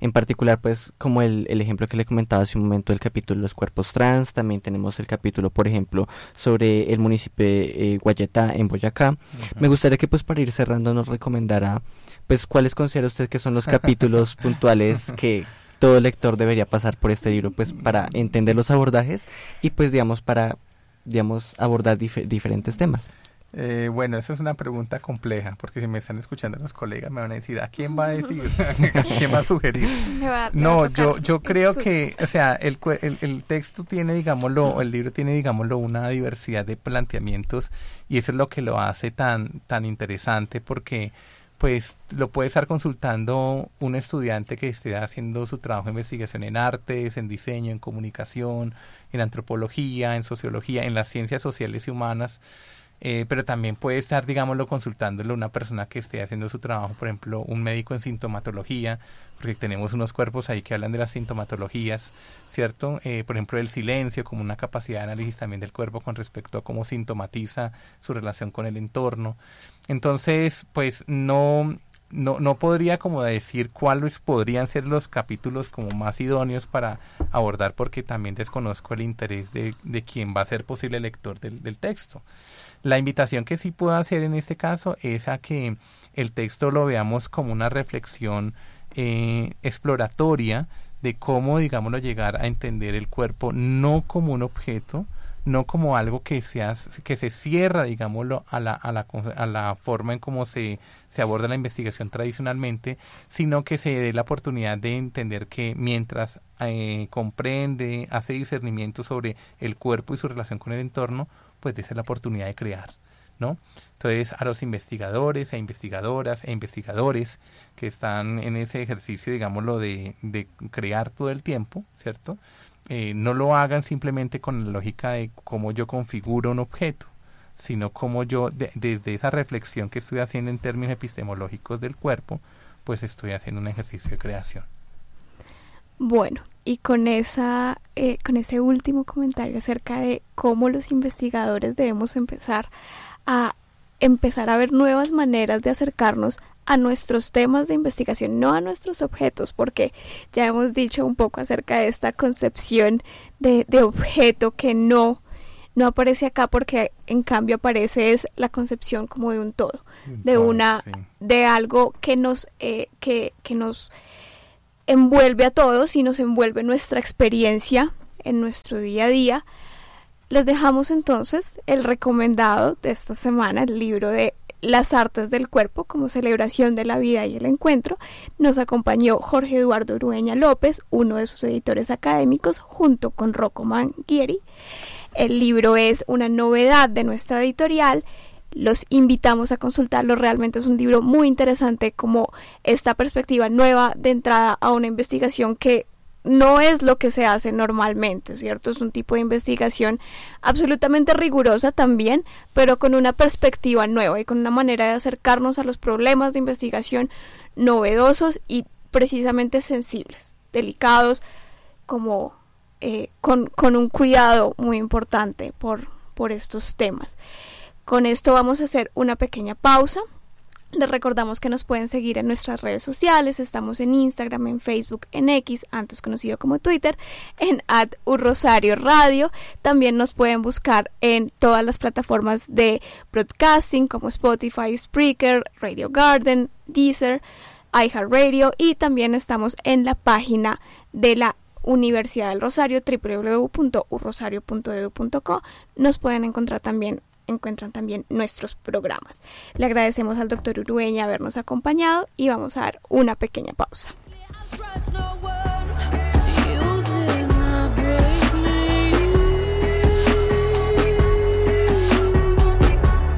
en particular pues como el, el, ejemplo que le comentaba hace un momento del capítulo de los cuerpos trans, también tenemos el capítulo por ejemplo sobre el municipio de eh, Guayetá en Boyacá. Uh -huh. Me gustaría que pues para ir cerrando nos recomendara pues cuáles considera usted que son los capítulos puntuales que todo lector debería pasar por este libro pues para entender los abordajes y pues digamos para digamos abordar dif diferentes temas. Eh, bueno, eso es una pregunta compleja, porque si me están escuchando los colegas me van a decir, ¿a quién va a decir? ¿A quién va a sugerir? Va, no, yo, yo creo que, o sea, el, el, el, texto tiene, digámoslo, el libro tiene, digámoslo, una diversidad de planteamientos y eso es lo que lo hace tan, tan interesante porque pues lo puede estar consultando un estudiante que esté haciendo su trabajo de investigación en artes, en diseño, en comunicación, en antropología, en sociología, en las ciencias sociales y humanas. Eh, pero también puede estar, digámoslo, consultándolo una persona que esté haciendo su trabajo, por ejemplo, un médico en sintomatología, porque tenemos unos cuerpos ahí que hablan de las sintomatologías, ¿cierto? Eh, por ejemplo, el silencio como una capacidad de análisis también del cuerpo con respecto a cómo sintomatiza su relación con el entorno. Entonces, pues no, no, no podría como decir cuáles podrían ser los capítulos como más idóneos para abordar porque también desconozco el interés de, de quien va a ser posible lector del, del texto. La invitación que sí puedo hacer en este caso es a que el texto lo veamos como una reflexión eh, exploratoria de cómo, digámoslo, llegar a entender el cuerpo no como un objeto, no como algo que se, hace, que se cierra, digámoslo, a la, a la, a la forma en cómo se, se aborda la investigación tradicionalmente, sino que se dé la oportunidad de entender que mientras eh, comprende, hace discernimiento sobre el cuerpo y su relación con el entorno, pues esa es la oportunidad de crear, ¿no? Entonces, a los investigadores, e investigadoras, e investigadores que están en ese ejercicio, digámoslo, de, de crear todo el tiempo, ¿cierto? Eh, no lo hagan simplemente con la lógica de cómo yo configuro un objeto, sino cómo yo, de, desde esa reflexión que estoy haciendo en términos epistemológicos del cuerpo, pues estoy haciendo un ejercicio de creación. Bueno, y con esa eh, con ese último comentario acerca de cómo los investigadores debemos empezar a empezar a ver nuevas maneras de acercarnos a nuestros temas de investigación, no a nuestros objetos, porque ya hemos dicho un poco acerca de esta concepción de, de objeto que no, no aparece acá porque en cambio aparece es la concepción como de un todo, de una, de algo que nos, eh, que, que nos envuelve a todos y nos envuelve nuestra experiencia en nuestro día a día. Les dejamos entonces el recomendado de esta semana, el libro de Las artes del cuerpo como celebración de la vida y el encuentro. Nos acompañó Jorge Eduardo Urueña López, uno de sus editores académicos, junto con Rocco Manguieri. El libro es una novedad de nuestra editorial. Los invitamos a consultarlo. Realmente es un libro muy interesante como esta perspectiva nueva de entrada a una investigación que no es lo que se hace normalmente, ¿cierto? Es un tipo de investigación absolutamente rigurosa también, pero con una perspectiva nueva y con una manera de acercarnos a los problemas de investigación novedosos y precisamente sensibles, delicados, como eh, con, con un cuidado muy importante por, por estos temas. Con esto vamos a hacer una pequeña pausa. Les recordamos que nos pueden seguir en nuestras redes sociales. Estamos en Instagram, en Facebook, en X, antes conocido como Twitter, en at Rosario Radio. También nos pueden buscar en todas las plataformas de broadcasting como Spotify, Spreaker, Radio Garden, Deezer, iHeartRadio y también estamos en la página de la Universidad del Rosario, www.urrosario.edu.co. Nos pueden encontrar también encuentran también nuestros programas. Le agradecemos al doctor Urueña habernos acompañado y vamos a dar una pequeña pausa.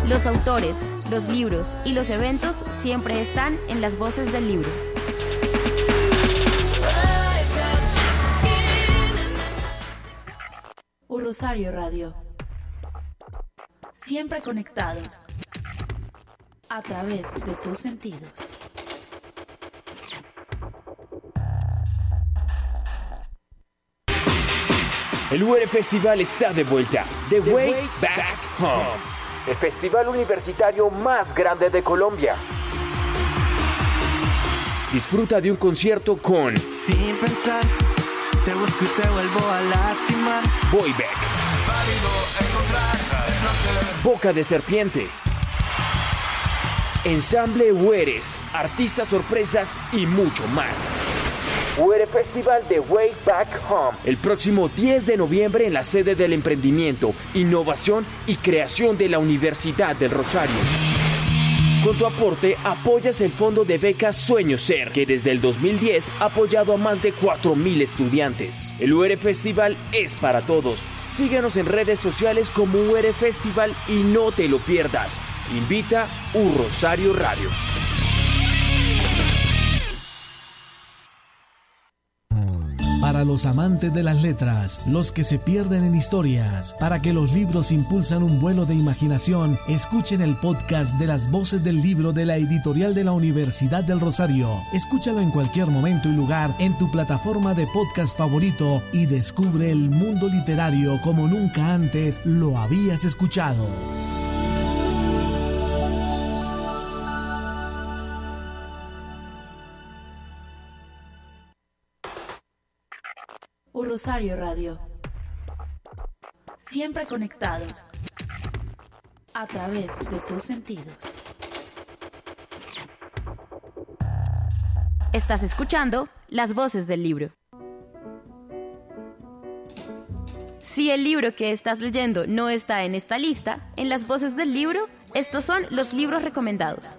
Los autores, los libros y los eventos siempre están en las voces del libro. Rosario Radio. Siempre conectados a través de tus sentidos. El UR Festival está de vuelta. The, Way, Back, Home. El festival universitario más grande de Colombia. Disfruta de un concierto con Sin pensar, te busco y te vuelvo a lastimar. Boybeck, Boca de Serpiente, Ensamble Hueres, artistas sorpresas y mucho más. UR Festival de Way Back Home. El próximo 10 de noviembre en la sede del emprendimiento, innovación y creación de la Universidad del Rosario. Con tu aporte apoyas el fondo de becas Sueño Ser, que desde el 2010 ha apoyado a más de 4.000 estudiantes. El UR Festival es para todos. Síguenos en redes sociales como UR Festival y no te lo pierdas. Invita U Rosario Radio. Para los amantes de las letras, los que se pierden en historias, para que los libros impulsan un vuelo de imaginación, escuchen el podcast de las voces del libro de la editorial de la Universidad del Rosario. Escúchalo en cualquier momento y lugar en tu plataforma de podcast favorito y descubre el mundo literario como nunca antes lo habías escuchado. Rosario Radio. Siempre conectados a través de tus sentidos. Estás escuchando las voces del libro. Si el libro que estás leyendo no está en esta lista, en las voces del libro, estos son los libros recomendados.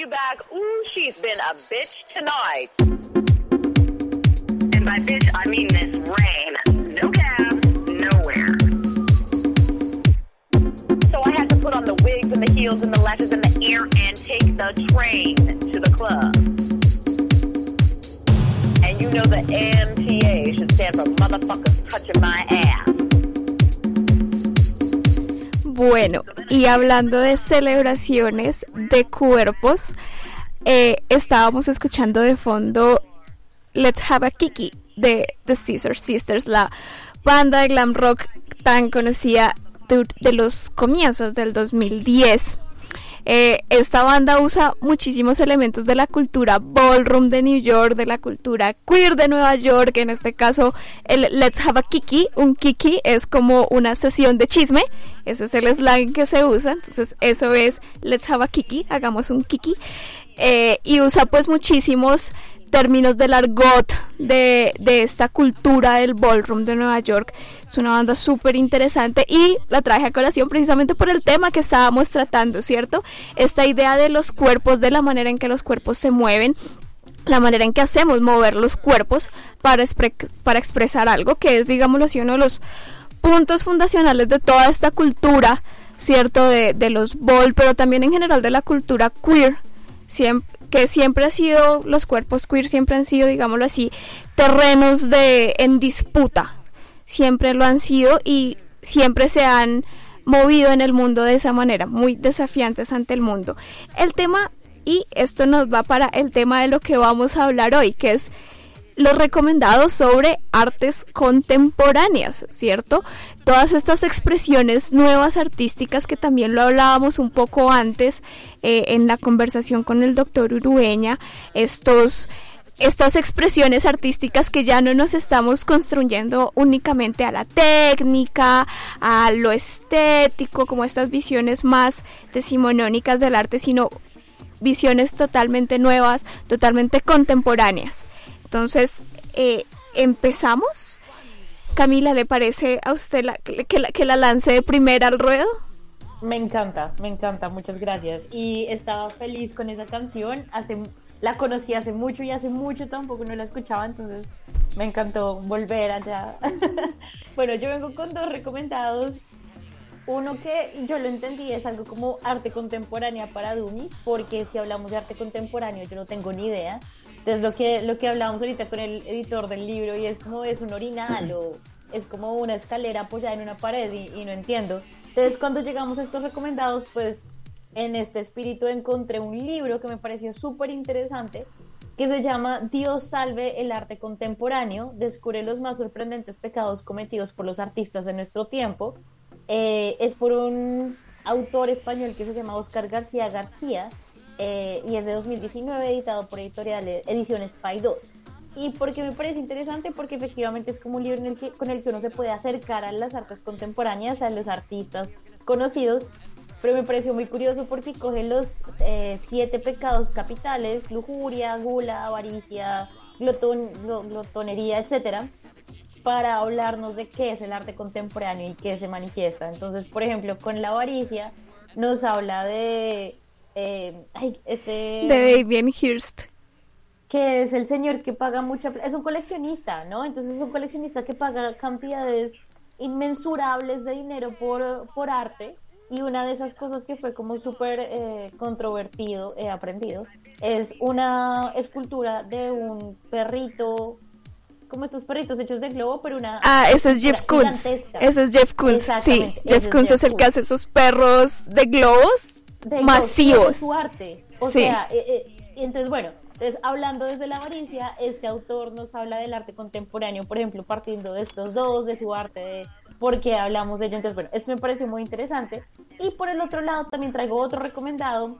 You back. Ooh, she's been a bitch tonight. And by bitch, I mean this rain. No cab, nowhere. So I had to put on the wigs and the heels and the lashes and the ear and take the train to the club. And you know the MTA should stand for motherfuckers touching my ass. Bueno, y hablando de celebraciones de cuerpos, eh, estábamos escuchando de fondo Let's Have a Kiki de The Scissor Sisters, la banda de glam rock tan conocida de, de los comienzos del 2010. Eh, esta banda usa muchísimos elementos de la cultura ballroom de New York, de la cultura queer de Nueva York, en este caso el Let's Have a Kiki. Un Kiki es como una sesión de chisme, ese es el slang que se usa, entonces eso es Let's Have a Kiki, hagamos un Kiki. Eh, y usa pues muchísimos términos del argot de, de esta cultura del ballroom de Nueva York. Es una banda súper interesante y la traje a colación precisamente por el tema que estábamos tratando, ¿cierto? Esta idea de los cuerpos, de la manera en que los cuerpos se mueven, la manera en que hacemos mover los cuerpos para, expre- para expresar algo, que es, digámoslo así, uno de los puntos fundacionales de toda esta cultura, ¿cierto? De, de los ball, pero también en general de la cultura queer, siem- que siempre ha sido, los cuerpos queer siempre han sido, digámoslo así, terrenos de, en disputa, siempre lo han sido y siempre se han movido en el mundo de esa manera, muy desafiantes ante el mundo. El tema, y esto nos va para el tema de lo que vamos a hablar hoy, que es los recomendados sobre artes contemporáneas, ¿cierto? Todas estas expresiones nuevas artísticas que también lo hablábamos un poco antes eh, en la conversación con el doctor Urueña, estos estas expresiones artísticas que ya no nos estamos construyendo únicamente a la técnica, a lo estético, como estas visiones más decimonónicas del arte, sino visiones totalmente nuevas, totalmente contemporáneas. Entonces, eh, empezamos. Camila, ¿le parece a usted la- que, que la, que la lance de primera al ruedo? Me encanta, me encanta, muchas gracias. Y estaba feliz con esa canción. Hace, la conocí hace mucho y hace mucho tampoco no la escuchaba, entonces me encantó volver allá. bueno, yo vengo con dos recomendados. Uno que yo lo entendí es algo como arte contemporánea para Dumi, porque si hablamos de arte contemporáneo yo no tengo ni idea. Entonces lo que, lo que hablábamos ahorita con el editor del libro y es como es un orinal o es como una escalera apoyada en una pared y, y no entiendo. Entonces cuando llegamos a estos recomendados, pues en este espíritu encontré un libro que me pareció súper interesante que se llama Dios salve el arte contemporáneo, descubre los más sorprendentes pecados cometidos por los artistas de nuestro tiempo. Eh, es por un autor español que se llama Oscar García García eh, y es de 2019 editado por editorial Ediciones Pay 2. ¿Y por qué me parece interesante? Porque efectivamente es como un libro en el que, con el que uno se puede acercar a las artes contemporáneas, a los artistas conocidos, pero me pareció muy curioso porque coge los eh, siete pecados capitales, lujuria, gula, avaricia, glotonería, etcétera, para hablarnos de qué es el arte contemporáneo y qué se manifiesta. Entonces, por ejemplo, con la avaricia nos habla de eh, ay, este De Damien Hirst. que es el señor que paga mucha es un coleccionista, ¿no? Entonces es un coleccionista que paga cantidades inmensurables de dinero por, por arte y una de esas cosas que fue como súper eh, controvertido, he aprendido, es una escultura de un perrito, como estos perritos hechos de globo, pero una Ah, ese es Jeff Koons. Ese es Jeff Koons, sí. Jeff Koons es el que hace esos perros de globos de masivos. su arte. O Sí. sea, eh, eh, entonces, bueno, entonces hablando desde la avaricia, este autor nos habla del arte contemporáneo, por ejemplo, partiendo de estos dos, de su arte, de por qué hablamos de ello. Entonces, bueno, eso me pareció muy interesante. Y por el otro lado, también traigo otro recomendado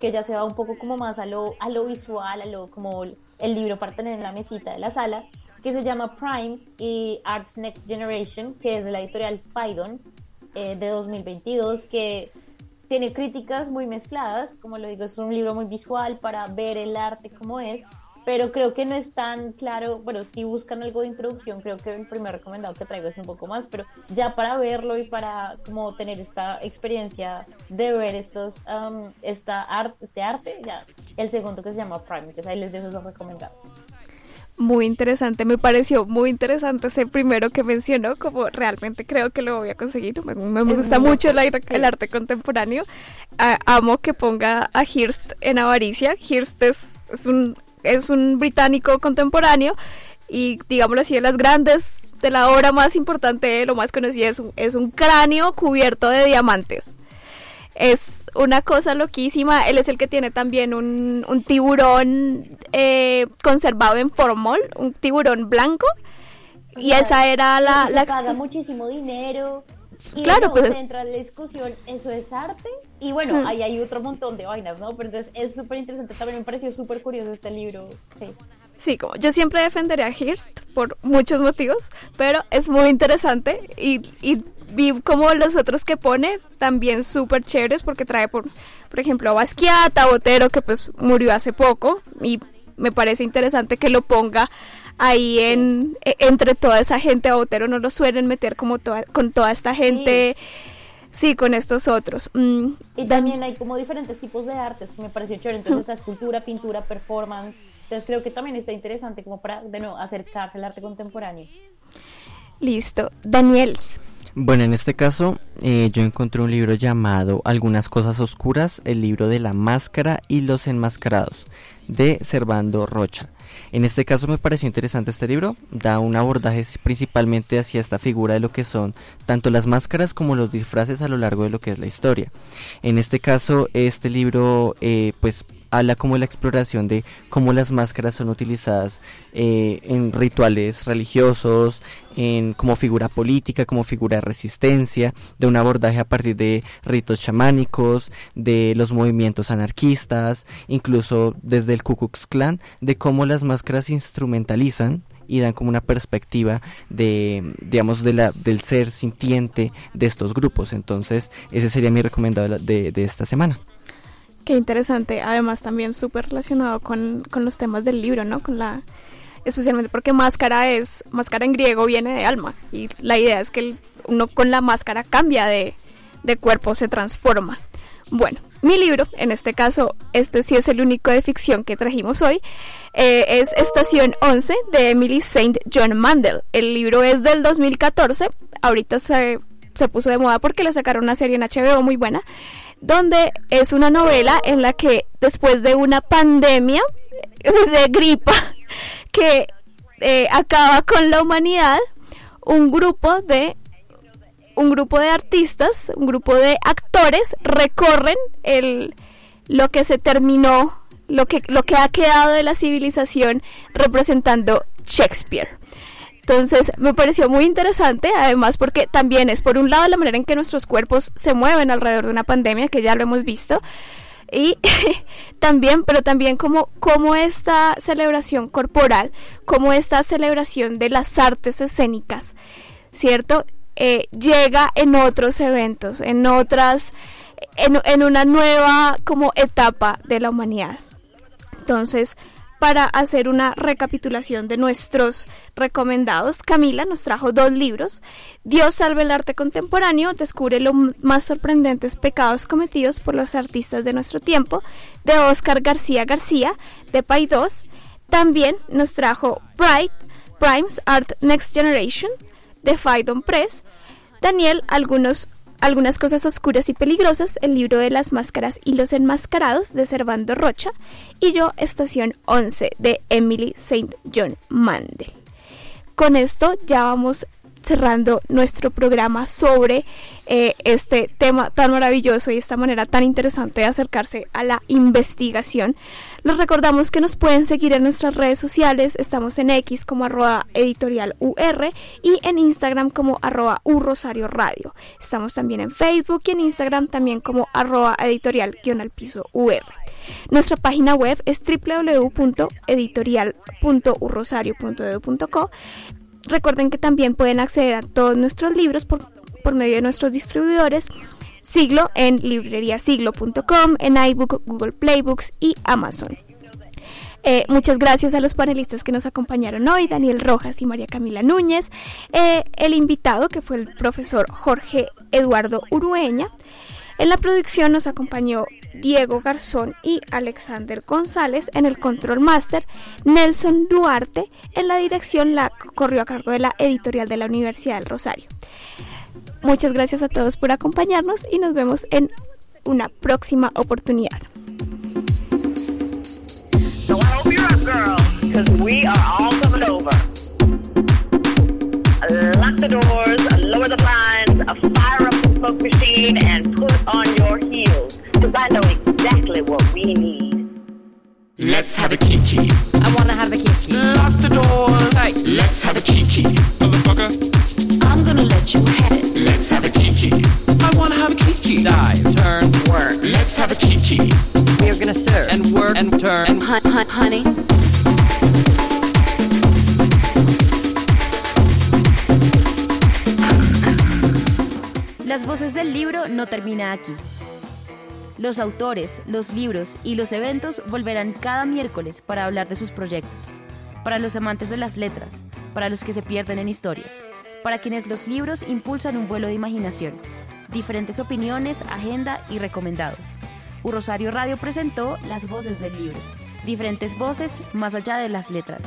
que ya se va un poco como más a lo, a lo visual, a lo como el libro para tener en la mesita de la sala, que se llama Prime y Arts Next Generation, que es de la editorial Phaidon eh, de 2022, que tiene críticas muy mezcladas, como lo digo, es un libro muy visual para ver el arte como es, pero creo que no es tan claro, bueno, si buscan algo de introducción, creo que el primer recomendado que traigo es un poco más, pero ya para verlo y para como tener esta experiencia de ver estos, um, esta art, este arte, ya, el segundo que se llama Prime, entonces ahí les dejo esos recomendados. Muy interesante, me pareció muy interesante ese primero que mencionó, como realmente creo que lo voy a conseguir. Me, gusta muy mucho el, arte contemporáneo. Ah, amo que ponga a Hearst en avaricia. Hearst es, es, un, es un británico contemporáneo y digámoslo así, de las grandes, de la obra más importante, lo más conocida es un, es un cráneo cubierto de diamantes. Es una cosa loquísima. Él es el que tiene también un, un tiburón eh, conservado en formol, un tiburón blanco. Y esa era la... se la paga muchísimo dinero Y Claro, claro, pues- entra en la discusión, ¿eso es arte? Y bueno, Hmm. ahí hay otro montón de vainas, ¿no? Pero entonces es súper interesante, también me pareció súper curioso este libro, sí. Sí, como yo siempre defenderé a Hearst por muchos motivos, pero es muy interesante y, y vi como los otros que pone también súper chéveres porque trae por, por ejemplo a Basquiat, a Botero que pues murió hace poco y me parece interesante que lo ponga ahí en e- entre toda esa gente a Botero no lo suelen meter como toda, con toda esta gente sí, con estos otros Mm, Y también hay como diferentes tipos de artes que me pareció chévere. Entonces está escultura, pintura, performance. Entonces creo que también está interesante como para, de nuevo, acercarse al arte contemporáneo. listo Daniel Bueno, en este caso eh, yo encontré un libro llamado Algunas cosas oscuras, el libro de la máscara y los enmascarados, de Servando Rocha. En este caso me pareció interesante este libro, da un abordaje principalmente hacia esta figura de lo que son tanto las máscaras como los disfraces a lo largo de lo que es la historia. En este caso, este libro eh, pues habla como la exploración de cómo las máscaras son utilizadas eh, en rituales religiosos, en como figura política, como figura de resistencia, de un abordaje a partir de ritos chamánicos, de los movimientos anarquistas, incluso desde el Ku Klux Klan, de cómo las máscaras instrumentalizan y dan como una perspectiva de digamos de la del ser sintiente de estos grupos. Entonces ese sería mi recomendado de- de esta semana Qué interesante, además también súper relacionado con, con los temas del libro, ¿no? Con la especialmente porque máscara es máscara en griego viene de alma y la idea es que uno con la máscara cambia de, de cuerpo, se transforma. Bueno, mi libro, en este caso, este sí es el único de ficción que trajimos hoy, eh, es Estación 11 de Emily Saint John Mandel. El libro es del 2014, ahorita se, se puso de moda porque le sacaron una serie en HBO muy buena, donde es una novela en la que después de una pandemia de gripa que eh, acaba con la humanidad, un grupo de un grupo de artistas, un grupo de actores recorren el lo que se terminó, lo que lo que ha quedado de la civilización representando Shakespeare. Entonces me pareció muy interesante, además porque también es por un lado la manera en que nuestros cuerpos se mueven alrededor de una pandemia, que ya lo hemos visto, y también, pero también como, como esta celebración corporal, como esta celebración de las artes escénicas, ¿cierto? Eh, llega en otros eventos, en otras, en, en una nueva como etapa de la humanidad. Entonces, para hacer una recapitulación de nuestros recomendados, Camila nos trajo dos libros. Dios salve el arte contemporáneo, descubre los más sorprendentes pecados cometidos por los artistas de nuestro tiempo, de Oscar García García, de Paidós. También nos trajo Bright, Primes Art Next Generation, de Phaidon Press. Daniel, algunos algunas cosas oscuras y peligrosas, el libro de las máscaras y los enmascarados de Servando Rocha y yo Estación 11 de Emily St. John Mandel. Con esto ya vamos cerrando nuestro programa sobre eh, este tema tan maravilloso y esta manera tan interesante de acercarse a la investigación. Les recordamos que nos pueden seguir en nuestras redes sociales, estamos en X como arroba editorial UR y en Instagram como arroba Rosario Radio. Estamos también en Facebook y en Instagram también como arroba editorial guion al piso UR. Nuestra página web es www.editorial.urrosario.edu.co Recuerden que también pueden acceder a todos nuestros libros por, por medio de nuestros distribuidores Siglo en libreriasiglo.com, en iBook, Google Playbooks y Amazon. Eh, muchas gracias a los panelistas que nos acompañaron hoy, Daniel Rojas y María Camila Núñez, eh, el invitado que fue el profesor Jorge Eduardo Urueña. En la producción nos acompañó Diego Garzón y Alexander González en el Control Master, Nelson Duarte en la dirección la corrió a cargo de la editorial de la Universidad del Rosario. Muchas gracias a todos por acompañarnos y nos vemos en una próxima oportunidad. Lower the blinds, fire up the smoke machine, and put on your heels, Exactly what we need. Let's have a kiki. I wanna have a kiki. Lock the doors. Hey. Let's have a kiki. Motherfucker. I'm gonna let you have it. Let's have a kiki. I wanna have a kiki. Dive, turn, work. Let's have a kiki. We're gonna serve and work and turn and hunt, hunt, honey. Las voces del libro no termina aquí. Los autores, los libros y los eventos volverán cada miércoles para hablar de sus proyectos. Para los amantes de las letras, para los que se pierden en historias, para quienes los libros impulsan un vuelo de imaginación. Diferentes opiniones, agenda y recomendados. U Rosario Radio presentó Las voces del libro. Diferentes voces más allá de las letras.